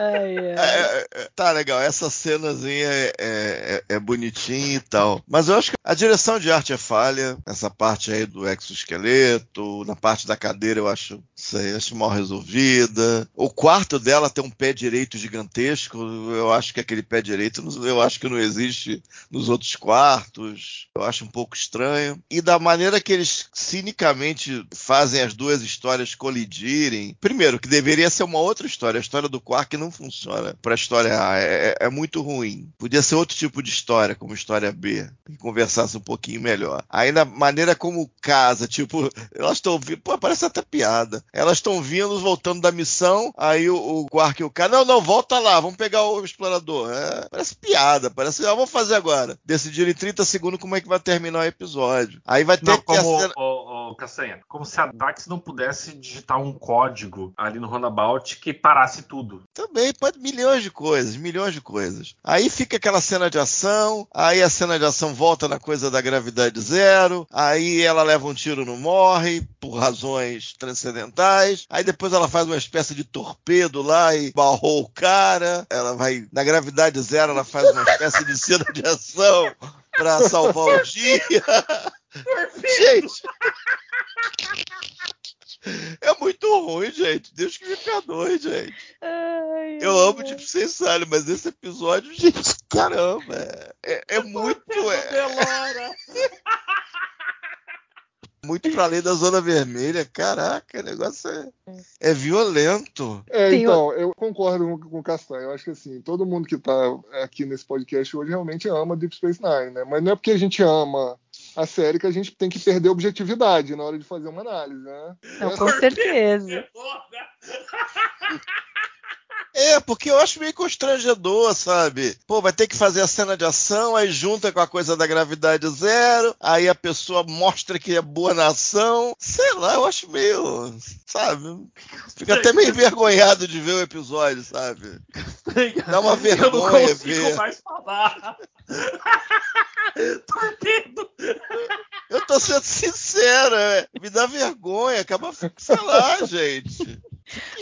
É, é, é, tá legal, essa cenazinha é, é, é, bonitinha e tal. Mas eu acho que a direção de arte é falha. Essa parte aí do exoesqueleto, na parte da cadeira eu acho, sei, acho mal resolvida. O quarto dela tem um pé direito gigantesco. Eu acho que aquele pé direito, eu acho que não existe nos outros quartos. Eu acho um pouco estranho. E da maneira que eles cinicamente fazem as duas histórias colidirem. Primeiro, que deveria ser uma outra história. A história do Quark não funciona para a história A. É, é, é, muito ruim. Podia ser outro tipo de história, como história B, que conversasse um pouquinho melhor. Aí na maneira como casa, tipo, elas estão vindo, pô, parece até piada. Elas estão vindo, voltando da missão, aí o, o Quark e o cara, não, não, volta lá, vamos pegar o explorador. É, parece piada, parece, ah, vamos fazer agora. Decidir em 30 segundos como é que vai terminar o episódio. Aí vai ter não, que como, cena... o, o, Castanha, como se a Dax não pudesse digitar um código ali no Runabout que parasse tudo. Também, pode milhões de coisas, milhões de coisas. Aí fica aquela cena de ação, aí a cena de ação volta na coisa da gravidade zero, aí ela leva um tiro não morre, por razões transcendentais, aí depois ela faz uma espécie de torpedo lá e barrou o cara, ela vai, na gravidade zero, ela faz uma espécie de cena de ação para salvar o dia. Gente! É muito ruim, gente. Deus que me perdoe, gente. Ai, eu amo de vocês sabem, mas esse episódio, gente, caramba, é, é muito. É... muito para além da zona vermelha. Caraca, o negócio é, é violento. É, então, eu concordo com, com o Castanho. Eu acho que assim, todo mundo que tá aqui nesse podcast hoje realmente ama Deep Space Nine, né? Mas não é porque a gente ama a série que a gente tem que perder objetividade na hora de fazer uma análise, né? Não, com certeza. É, porque eu acho meio constrangedor, sabe? Pô, vai ter que fazer a cena de ação, aí junta com a coisa da gravidade zero, aí a pessoa mostra que é boa na ação. Sei lá, eu acho meio. Sabe? Fica até meio envergonhado de ver o episódio, sabe? Dá uma vergonha eu não consigo ver. mais falar. Torpedo! Eu tô sendo sincero, é. me dá vergonha, acaba, sei lá, gente.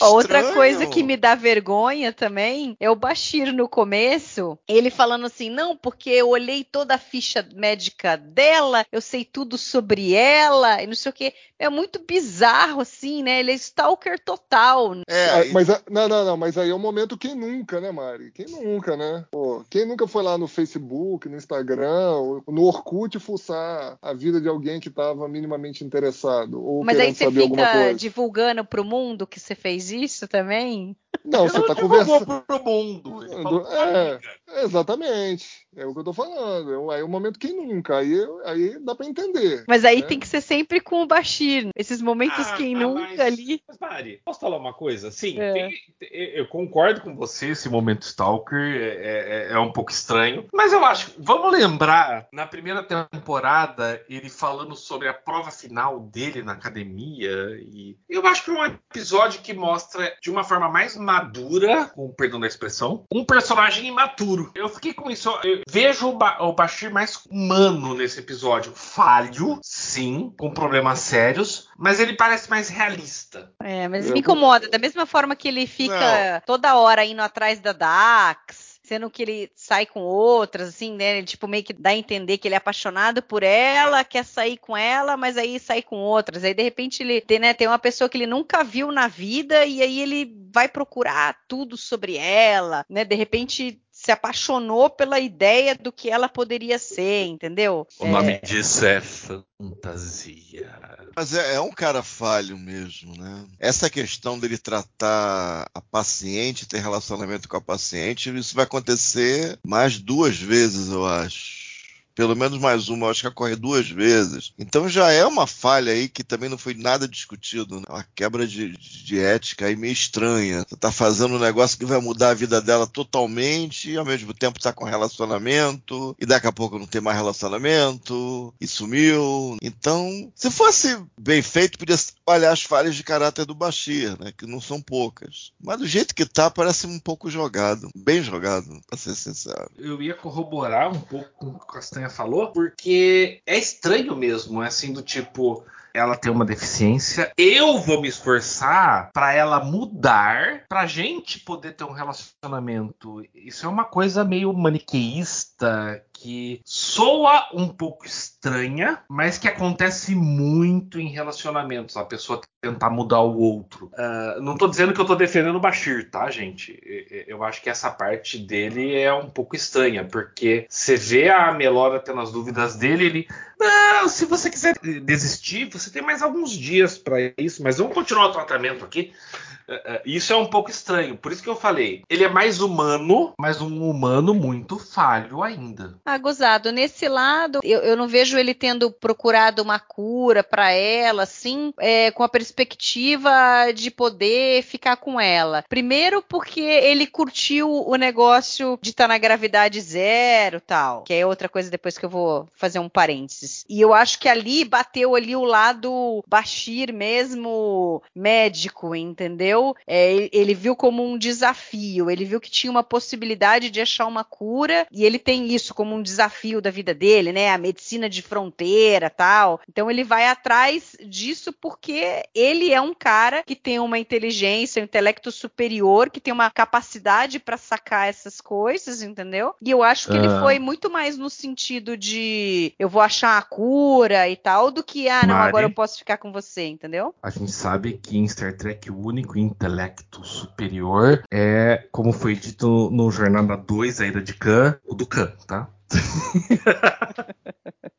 Outra coisa que me dá vergonha também é o Bashir no começo, ele falando assim: não, porque eu olhei toda a ficha médica dela, eu sei tudo sobre ela, e não sei o que. É muito bizarro, assim, né? Ele é stalker total. É, mas não, não, não, mas aí é o momento quem nunca, né, Mari? Quem nunca, né? Pô, quem nunca foi lá no Facebook, no Instagram, no Orkut fuçar a vida de alguém que estava minimamente interessado? Ou mas aí você fica divulgando pro mundo que você fez isso também? Não, você está conversando. pro mundo. É, exatamente. É o que eu tô falando. Aí é o momento quem nunca. Aí, aí dá para entender. Mas aí né? tem que ser sempre com o Bashir. Esses momentos ah, quem ah, nunca mas, ali. Mas pare, posso falar uma coisa? Sim, é. tem, eu concordo com você. Esse momento Stalker é, é, é, um pouco estranho. Mas eu acho. Vamos lembrar, na primeira temporada, ele falando sobre a prova final dele na academia. E eu acho que é um episódio que mostra de uma forma mais madura, com perdão da expressão, um personagem imaturo. Eu fiquei com isso. Eu vejo o, ba o Bashir mais humano nesse episódio. Falho, sim, com problemas sérios, mas ele parece mais realista. É, mas me incomoda. Da mesma forma que ele fica Não. toda hora indo atrás da Dax sendo que ele sai com outras, assim, né? Ele, tipo, meio que dá a entender que ele é apaixonado por ela, quer sair com ela, mas aí sai com outras. Aí, de repente, ele tem, né, tem uma pessoa que ele nunca viu na vida e aí ele vai procurar tudo sobre ela, né? De repente se apaixonou pela ideia do que ela poderia ser, entendeu? O é... nome disso é fantasia. Mas é, é, um cara falho mesmo, né? Essa questão dele tratar a paciente, ter relacionamento com a paciente, isso vai acontecer mais duas vezes, eu acho pelo menos mais uma, acho que ocorre duas vezes. Então já é uma falha aí que também não foi nada discutido, né? uma quebra de, de ética aí meio estranha. Você tá fazendo um negócio que vai mudar a vida dela totalmente e ao mesmo tempo tá com relacionamento e daqui a pouco não tem mais relacionamento e sumiu. Então, se fosse bem feito, podia olhar as falhas de caráter do Bashir, né? Que não são poucas. Mas do jeito que tá, parece um pouco jogado. Bem jogado, pra ser sincero. Eu ia corroborar um pouco com o Castanha falou, porque é estranho mesmo, é assim, do tipo ela tem uma deficiência, eu vou me esforçar para ela mudar, pra gente poder ter um relacionamento. Isso é uma coisa meio maniqueísta que soa um pouco estranha, mas que acontece muito em relacionamentos. A pessoa tentar mudar o outro. Uh, não tô dizendo que eu tô defendendo o Bashir, tá, gente? Eu acho que essa parte dele é um pouco estranha, porque você vê a Melora tendo as dúvidas dele, ele. Não, se você quiser desistir, você tem mais alguns dias para isso, mas vamos continuar o tratamento aqui. É, é, isso é um pouco estranho, por isso que eu falei. Ele é mais humano, mas um humano muito falho ainda. Gozado. Nesse lado, eu, eu não vejo ele tendo procurado uma cura para ela, assim, é, com a perspectiva de poder ficar com ela. Primeiro, porque ele curtiu o negócio de estar tá na gravidade zero tal, que é outra coisa depois que eu vou fazer um parênteses. E eu acho que ali bateu ali o lado Bashir mesmo médico, entendeu? É, ele viu como um desafio, ele viu que tinha uma possibilidade de achar uma cura, e ele tem isso como um desafio da vida dele, né? A medicina de fronteira tal. Então ele vai atrás disso porque ele é um cara que tem uma inteligência, um intelecto superior, que tem uma capacidade para sacar essas coisas, entendeu? E eu acho que uhum. ele foi muito mais no sentido de eu vou achar a cura e tal, do que, ah, não, Mari, agora eu posso ficar com você, entendeu? A gente sabe que em Star Trek o único intelecto superior é, como foi dito no Jornada 2, a Ida de Khan, o do Khan, tá?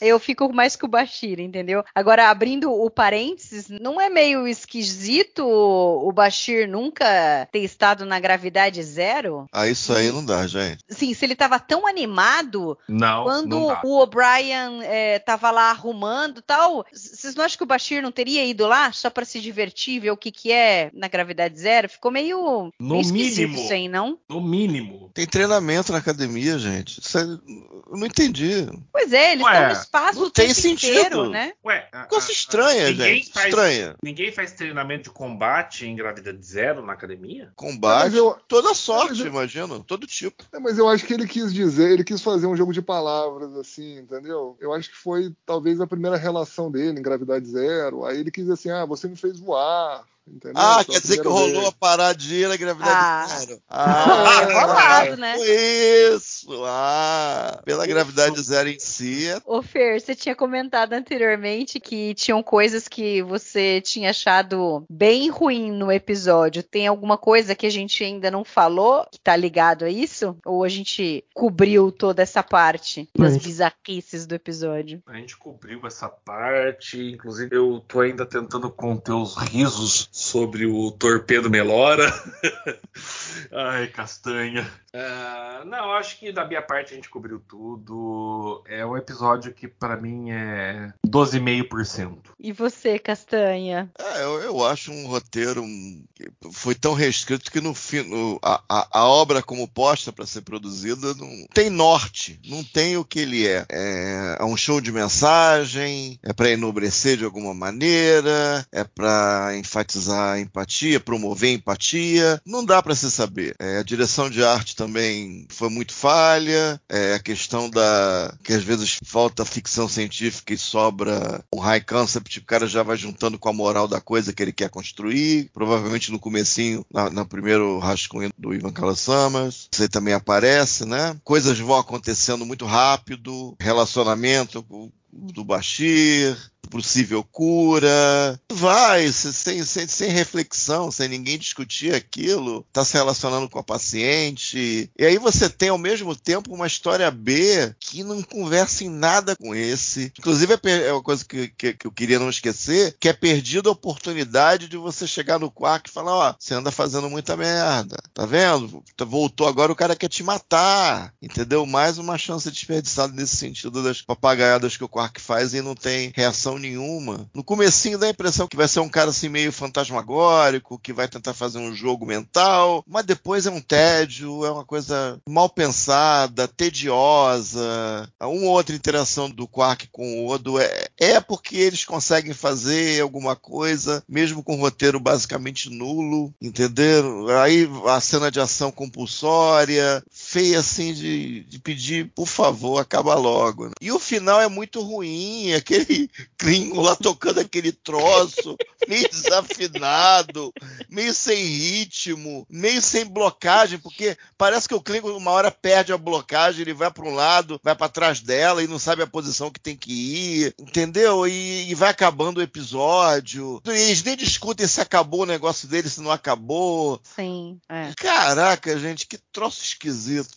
Eu fico mais que o Bashir, entendeu? Agora, abrindo o parênteses, não é meio esquisito o Bashir nunca ter estado na gravidade zero? Ah, isso aí não dá, gente. Sim, se ele tava tão animado não, quando não o O'Brien é, tava lá arrumando tal, vocês não acham que o Bashir não teria ido lá só para se divertir, ver o que que é na gravidade zero? Ficou meio, no meio mínimo isso aí, não? No mínimo. Tem treinamento na academia, gente. Isso é... eu não entendi. Pois é, eles estão espaço não o tem tempo sentido. inteiro, né? Ué, coisa estranha, gente. Faz, estranha. Ninguém faz treinamento de combate em gravidade zero na academia? Combate, eu, toda sorte, eu, imagino, todo tipo. É, mas eu acho que ele quis dizer, ele quis fazer um jogo de palavras, assim, entendeu? Eu acho que foi talvez a primeira relação dele em gravidade zero. Aí ele quis dizer assim, ah, você me fez voar. Entendeu? Ah, quer dizer que rolou vez. a paradinha na gravidade ah. zero. Ah, é rolado, né? Isso. Ah, pela isso. gravidade zero em si. É... Ô Fer, você tinha comentado anteriormente que tinham coisas que você tinha achado bem ruim no episódio. Tem alguma coisa que a gente ainda não falou que tá ligado a isso? Ou a gente cobriu toda essa parte das bizarrices do episódio? A gente cobriu essa parte, inclusive eu tô ainda tentando conter os risos sobre o torpedo Melora. Ai, castanha. Uh, não, acho que da minha parte a gente cobriu tudo. É um episódio que para mim é 12,5%. E você, Castanha? É, eu, eu, acho um roteiro que foi tão restrito que no fim no, a, a, a, obra como posta para ser produzida não tem norte, não tem o que ele é. É, é um show de mensagem, é para enobrecer de alguma maneira, é para enfatizar causar empatia, promover empatia, não dá para se saber. É, a direção de arte também foi muito falha, é, a questão da que às vezes falta ficção científica e sobra um high concept, o cara já vai juntando com a moral da coisa que ele quer construir, provavelmente no comecinho, na, no primeiro rascunho do Ivan Kalasamas, você também aparece, né? Coisas vão acontecendo muito rápido, relacionamento do Bashir, possível cura. Vai, sem, sem, sem reflexão, sem ninguém discutir aquilo, tá se relacionando com a paciente. E aí você tem ao mesmo tempo uma história B que não conversa em nada com esse. Inclusive, é, é uma coisa que, que, que eu queria não esquecer, que é perdida a oportunidade de você chegar no quarto e falar, ó, você anda fazendo muita merda. Tá vendo? Voltou agora, o cara quer te matar. Entendeu? Mais uma chance desperdiçada nesse sentido das papagaiadas que o Quark faz e não tem reação nenhuma. No comecinho dá a impressão que vai ser um cara assim meio fantasmagórico, que vai tentar fazer um jogo mental, mas depois é um tédio, é uma coisa mal pensada, tediosa. Uma outra interação do Quark com o Odo é, é porque eles conseguem fazer alguma coisa, mesmo com o roteiro basicamente nulo, entenderam? Aí a cena de ação compulsória, feia assim de, de pedir, por favor, acaba logo. E o final é muito ruim, aquele Klingon lá tocando aquele troço, meio desafinado, meio sem ritmo, meio sem blocagem, porque parece que o Klingon uma hora perde a blocagem, ele vai para um lado, vai para trás dela e não sabe a posição que tem que ir, entendeu? E, e vai acabando o episódio. E eles nem discutem se acabou o negócio dele, se não acabou. Sim. É. Caraca, gente, que troço esquisito.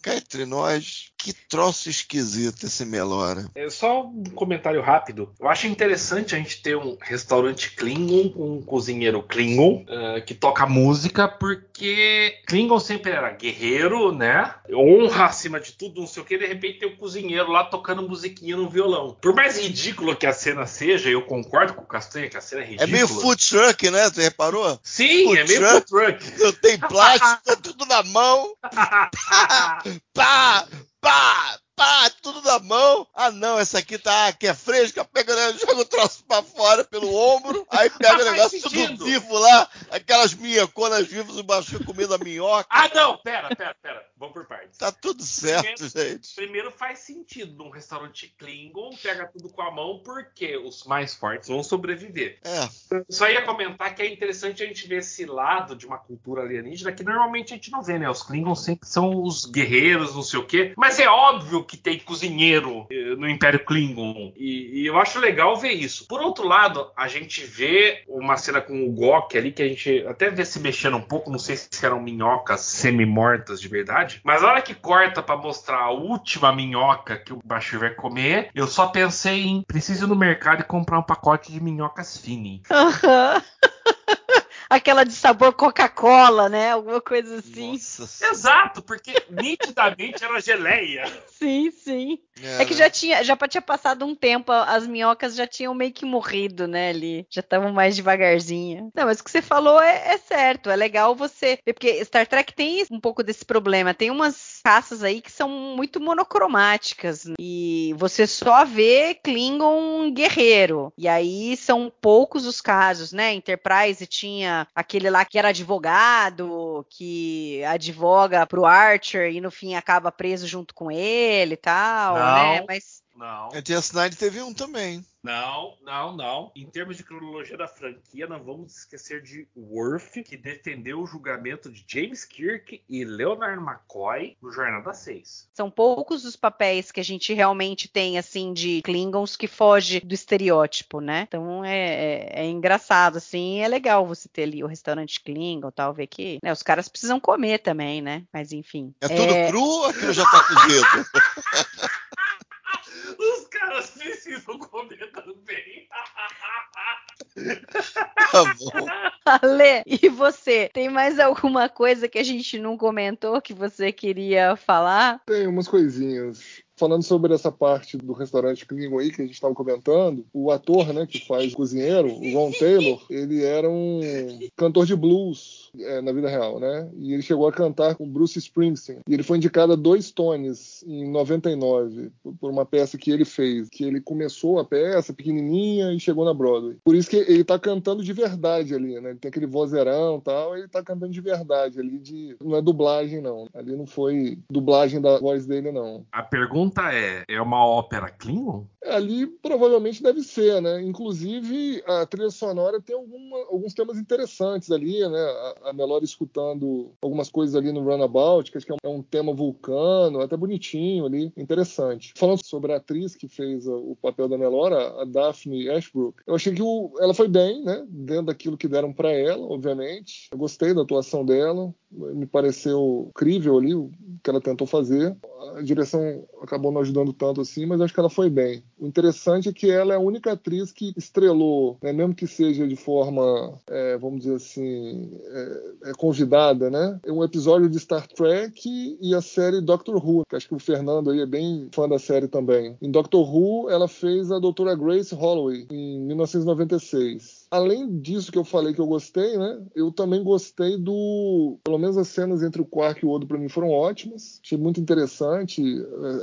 Cá entre nós, que troço esquisito esse Melora. É só um comentário rápido. Eu acho interessante a gente ter um restaurante Klingon, um cozinheiro Klingon, uh, que toca música, porque Klingon sempre era guerreiro, né? Honra acima de tudo, não sei o que, de repente tem o um cozinheiro lá tocando musiquinha no violão. Por mais ridículo que a cena seja, eu concordo com o Castanha que a cena é ridícula. É meio food truck, né? Tu reparou? Sim, food é meio food truck. Não tem plástico, tá tudo na mão. pá, pá, pá, pá, tudo na mão. Ah, não, essa aqui tá que é fresca, pega, né, joga o troço pra fora pelo ombro, aí pega o negócio tudo vivo lá, aquelas minhoconas vivas, o baixo comendo a minhoca. Ah, não, pera, pera, pera, vamos por partes. Tá tudo certo, primeiro, gente. Primeiro faz sentido num restaurante Klingon, pega tudo com a mão, porque os mais fortes vão sobreviver. É. Só ia comentar que é interessante a gente ver esse lado de uma cultura alienígena que normalmente a gente não vê, né? Os Klingons sempre são os guerreiros, não sei o quê, mas é óbvio que tem cozinheiro eh, no Império Klingon. E, e, eu acho legal ver isso. Por outro lado, a gente vê uma cena com o Gok ali, que a gente até vê se mexendo um pouco, não sei se eram minhocas semi-mortas de verdade, mas a hora que corta para mostrar a última minhoca que o Bashir vai comer, eu só pensei em preciso ir no mercado e comprar um pacote de minhocas fini. Aham. aquela de sabor Coca-Cola, né? Alguma coisa assim. Nossa. Exato, porque nitidamente era geleia. Sim, sim. É, é que já tinha, já tinha passado um tempo, as minhocas já tinham meio que morrido, né, ali. Já estavam mais devagarzinho. Não, mas o que você falou é, é certo, é legal você ver, porque Star Trek tem um pouco desse problema. Tem umas caças aí que são muito monocromáticas. Né? E você só vê Klingon guerreiro. E aí são poucos os casos, né? Enterprise tinha aquele lá que era advogado, que advoga pro Archer e no fim acaba preso junto com ele e tal, Não. né? Mas Não. A DS9 teve um também. Não, não, não. Em termos de cronologia da franquia, não vamos esquecer de Worf, que defendeu o julgamento de James Kirk e Leonard McCoy no Jornada 6. são poucos os papéis que a gente realmente tem, assim, de Klingons que foge do estereótipo, né? Então é, é, é engraçado, assim, é legal você ter ali o restaurante Klingon tal, ver que né, os caras precisam comer também, né? Mas enfim. É tudo cru ou aquilo já tá cozido? Caras precisam comer também. tá bom. Ale, e você? Tem mais alguma coisa que a gente não comentou que você queria falar? Tem umas coisinhas. Falando sobre essa parte do restaurante Klingon aí que a gente estava comentando, o ator, né, que faz o cozinheiro, o Ron Taylor, ele era um cantor de blues é, na vida real, né? E ele chegou a cantar com Bruce Springsteen. E ele foi indicado a dois Tonys em 99 por uma peça que ele fez, que ele começou a peça pequenininha e chegou na Broadway. Por isso que ele tá cantando de verdade ali, né? Ele tem aquele vozeirão e tal, ele tá cantando de verdade ali, de não é dublagem não. Ali não foi dublagem da voz dele não. A pergunta é, é uma ópera Klingon? Ali provavelmente deve ser, né? Inclusive a trilha sonora tem alguma, alguns temas interessantes ali, né? A, a Melora escutando algumas coisas ali no Runabout, que acho que é um, tema vulcano, até bonitinho ali, interessante. Falando sobre a atriz que fez o papel da Melora, a Daphne Ashbrook, eu achei que o, ela foi bem, né? Dentro daquilo que deram para ela, obviamente. Eu gostei da atuação dela, me pareceu crível ali o que ela tentou fazer. A direção acabou não ajudando tanto assim, mas acho que ela foi bem. O interessante é que ela é a única atriz que estrelou, né, mesmo que seja de forma, é, vamos dizer assim, é, é convidada, né? Um episódio de Star Trek e a série Doctor Who, que acho que o Fernando aí é bem fã da série também. Em Doctor Who, ela fez a doutora Grace Holloway em 1996 além disso que eu falei que eu gostei, né? Eu também gostei do. Pelo menos as cenas entre o Quark e o Odo para mim foram ótimas. Achei muito interessante.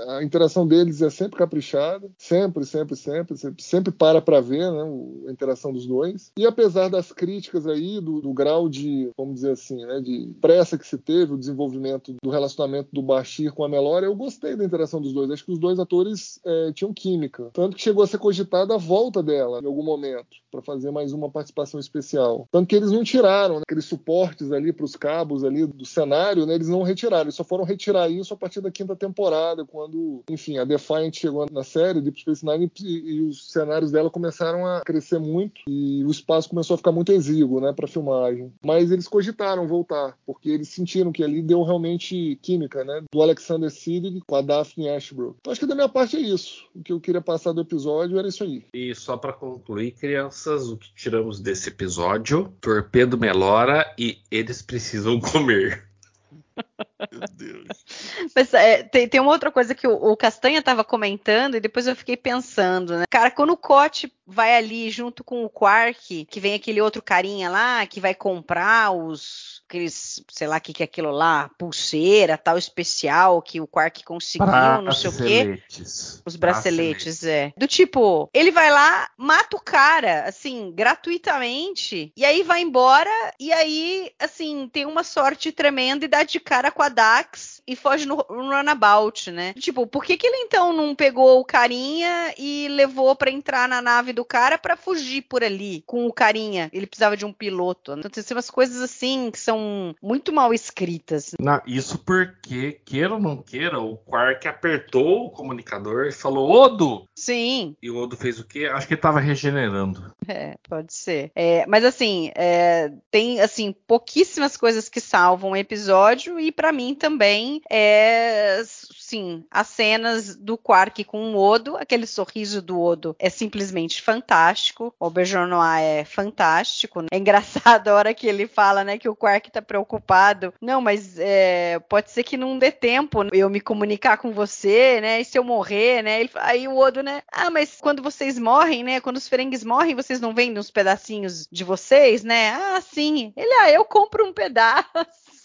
A interação deles é sempre caprichada. Sempre, sempre, sempre. Sempre, sempre para para ver, né? A interação dos dois. E apesar das críticas aí, do, do, grau de, vamos dizer assim, né? De pressa que se teve, o desenvolvimento do relacionamento do Bashir com a Melora, eu gostei da interação dos dois. Acho que os dois atores é, tinham química. Tanto que chegou a ser cogitada a volta dela em algum momento, para fazer mais uma participação especial. Tanto que eles não tiraram né, aqueles suportes ali para os cabos ali do cenário, né, eles não retiraram, eles só foram retirar isso a partir da quinta temporada, quando, enfim, a Defiant chegou na série Deep Space Nine e, e os cenários dela começaram a crescer muito e o espaço começou a ficar muito exíguo, né, para filmagem. Mas eles cogitaram voltar, porque eles sentiram que ali deu realmente química, né, do Alexander Siddig com a Daphne Ashbrook. Então acho que da minha parte é isso. O que eu queria passar do episódio era isso aí. E só para concluir, crianças, o que tiramos desse episódio: Torpedo Melora e eles precisam comer. Meu Deus. Mas é, tem, tem, uma outra coisa que o, o Castanha estava comentando e depois eu fiquei pensando, né? Cara, quando o Cote vai ali junto com o Quark, que vem aquele outro carinha lá que vai comprar os aqueles, sei lá o que, que é aquilo lá, pulseira, tal especial que o Quark conseguiu, não sei o quê. Os braceletes, é. Do tipo, ele vai lá, mata o cara, assim, gratuitamente, e aí vai embora, e aí, assim, tem uma sorte tremenda e dá de cara com a Dax e foge no, runabout, né? Tipo, por que, que ele então não pegou o carinha e levou para entrar na nave do cara para fugir por ali com o carinha? Ele precisava de um piloto. Então, tem umas coisas assim que são muito mal escritas. Não, isso porque, queira ou não queira, o Quark apertou o comunicador e falou: Odo! Sim. E o Odo fez o quê? Acho que ele tava regenerando. É, pode ser. É, mas assim, é, tem assim pouquíssimas coisas que salvam o episódio e para mim também é sim, as cenas do Quark com o Odo, aquele sorriso do Odo é simplesmente fantástico. O Auberjonois é fantástico. Né? É engraçado a hora que ele fala, né, que o Quark tá preocupado. Não, mas é, pode ser que não dê tempo eu me comunicar com você, né? E se eu morrer, né? Ele, aí o Odo, né? Ah, mas quando vocês morrem, né? Quando os ferengues morrem, vocês não vendem uns pedacinhos de vocês, né? Ah, sim. Ele, ah, eu compro um pedaço.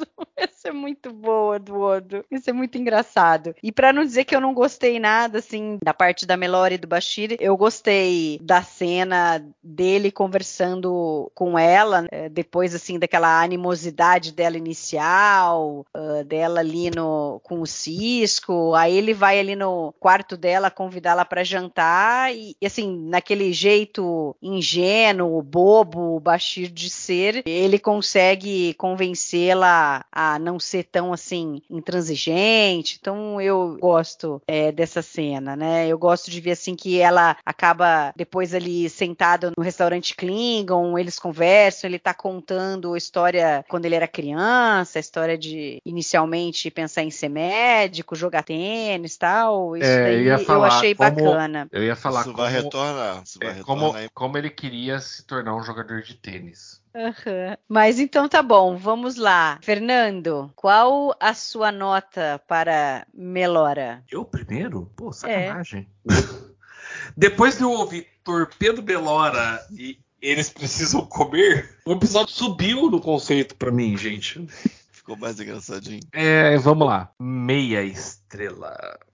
Essa é muito boa do Odo. Isso é muito engraçado. E para não dizer que eu não gostei nada, assim, da parte da Melora e do Bashir, eu gostei da cena dele conversando com ela, né, depois, assim, daquela animosidade dela inicial, uh, dela ali no, com o Cisco. Aí ele vai ali no quarto dela convidá-la para jantar e, assim, naquele jeito ingênuo, bobo, o Bashir de ser, ele consegue convencê-la a, não ser tão assim intransigente. Então eu gosto é, dessa cena, né? Eu gosto de ver assim que ela acaba depois ali sentada no restaurante Klingon, eles conversam, ele tá contando a história quando ele era criança, a história de inicialmente pensar em ser médico, jogar tênis, tal. Isso é, daí eu, eu achei como, bacana. Eu ia falar Isso como, vai retornar. Isso vai é, retornar como, como ele queria se tornar um jogador de tênis. Uhum. Mas então tá bom, vamos lá. Fernando, qual a sua nota para Melora? Eu primeiro? Pô, sacanagem. É. Depois de eu ouvir Torpedo Belora e Eles Precisam Comer, o episódio subiu no conceito para mim, gente. Ficou mais engraçadinho. É, vamos lá. Meia estrela.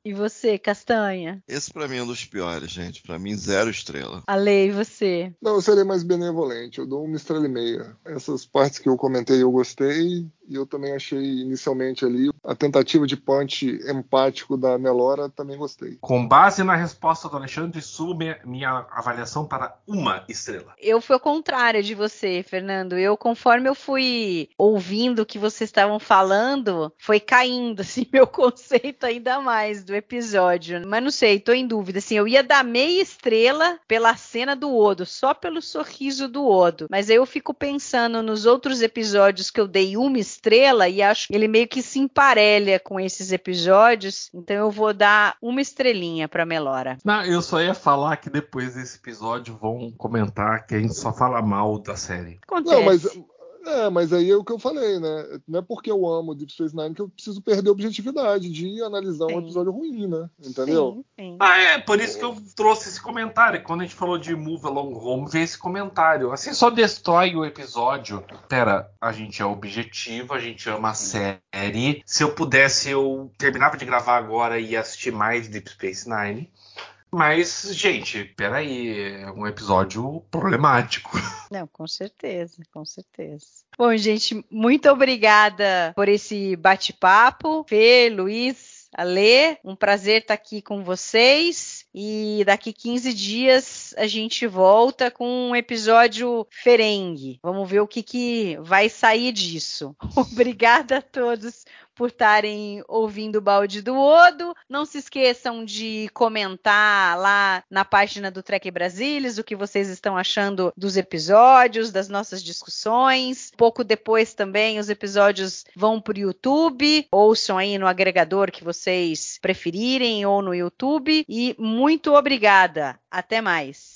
E você, Castanha? Esse para mim é um dos piores, gente. Para mim, zero estrela. Ale, e você? Não, eu serei mais benevolente. Eu dou uma estrela e meia. Essas partes que eu comentei eu gostei. E eu também achei inicialmente ali a tentativa de punch empático da Melora também gostei. Com base na resposta do Alexandre, subo minha, minha avaliação para uma estrela. Eu fui ao contrário de você, Fernando. Eu, conforme eu fui ouvindo o que vocês estavam falando, foi caindo assim meu conceito ainda mais do episódio. Mas não sei, tô em dúvida. Assim, eu ia dar meia estrela pela cena do Odo, só pelo sorriso do Odo. Mas aí eu fico pensando nos outros episódios que eu dei uma estrela e acho que ele meio que se emparelha com esses episódios. Então eu vou dar uma estrelinha pra Melora. Não, eu só ia falar que depois desse episódio vão comentar que a gente só fala mal da série. Acontece. Não, mas é, mas aí é o que eu falei, né? Não é porque eu amo Deep Space Nine que eu preciso perder a objetividade de analisar sim. um episódio ruim, né? Entendeu? Sim, sim. Ah, é, por isso que eu trouxe esse comentário. Quando a gente falou de Move Along Home, veio esse comentário. Assim, só destrói o episódio. Pera, a gente é objetivo, a gente ama a série. Se eu pudesse, eu terminava de gravar agora e ia assistir mais Deep Space Nine. Mas, gente, peraí, é um episódio problemático. Não, com certeza, com certeza. Bom, gente, muito obrigada por esse bate-papo. Fê, Luiz, Alê, um prazer estar aqui com vocês. E daqui 15 dias a gente volta com um episódio ferengue. Vamos ver o que, que vai sair disso. Obrigada a todos por estarem ouvindo o balde do Odo. Não se esqueçam de comentar lá na página do Trek Brasilis o que vocês estão achando dos episódios, das nossas discussões. Pouco depois também os episódios vão para o YouTube. Ouçam aí no agregador que vocês preferirem ou no YouTube. E muito obrigada. Até mais.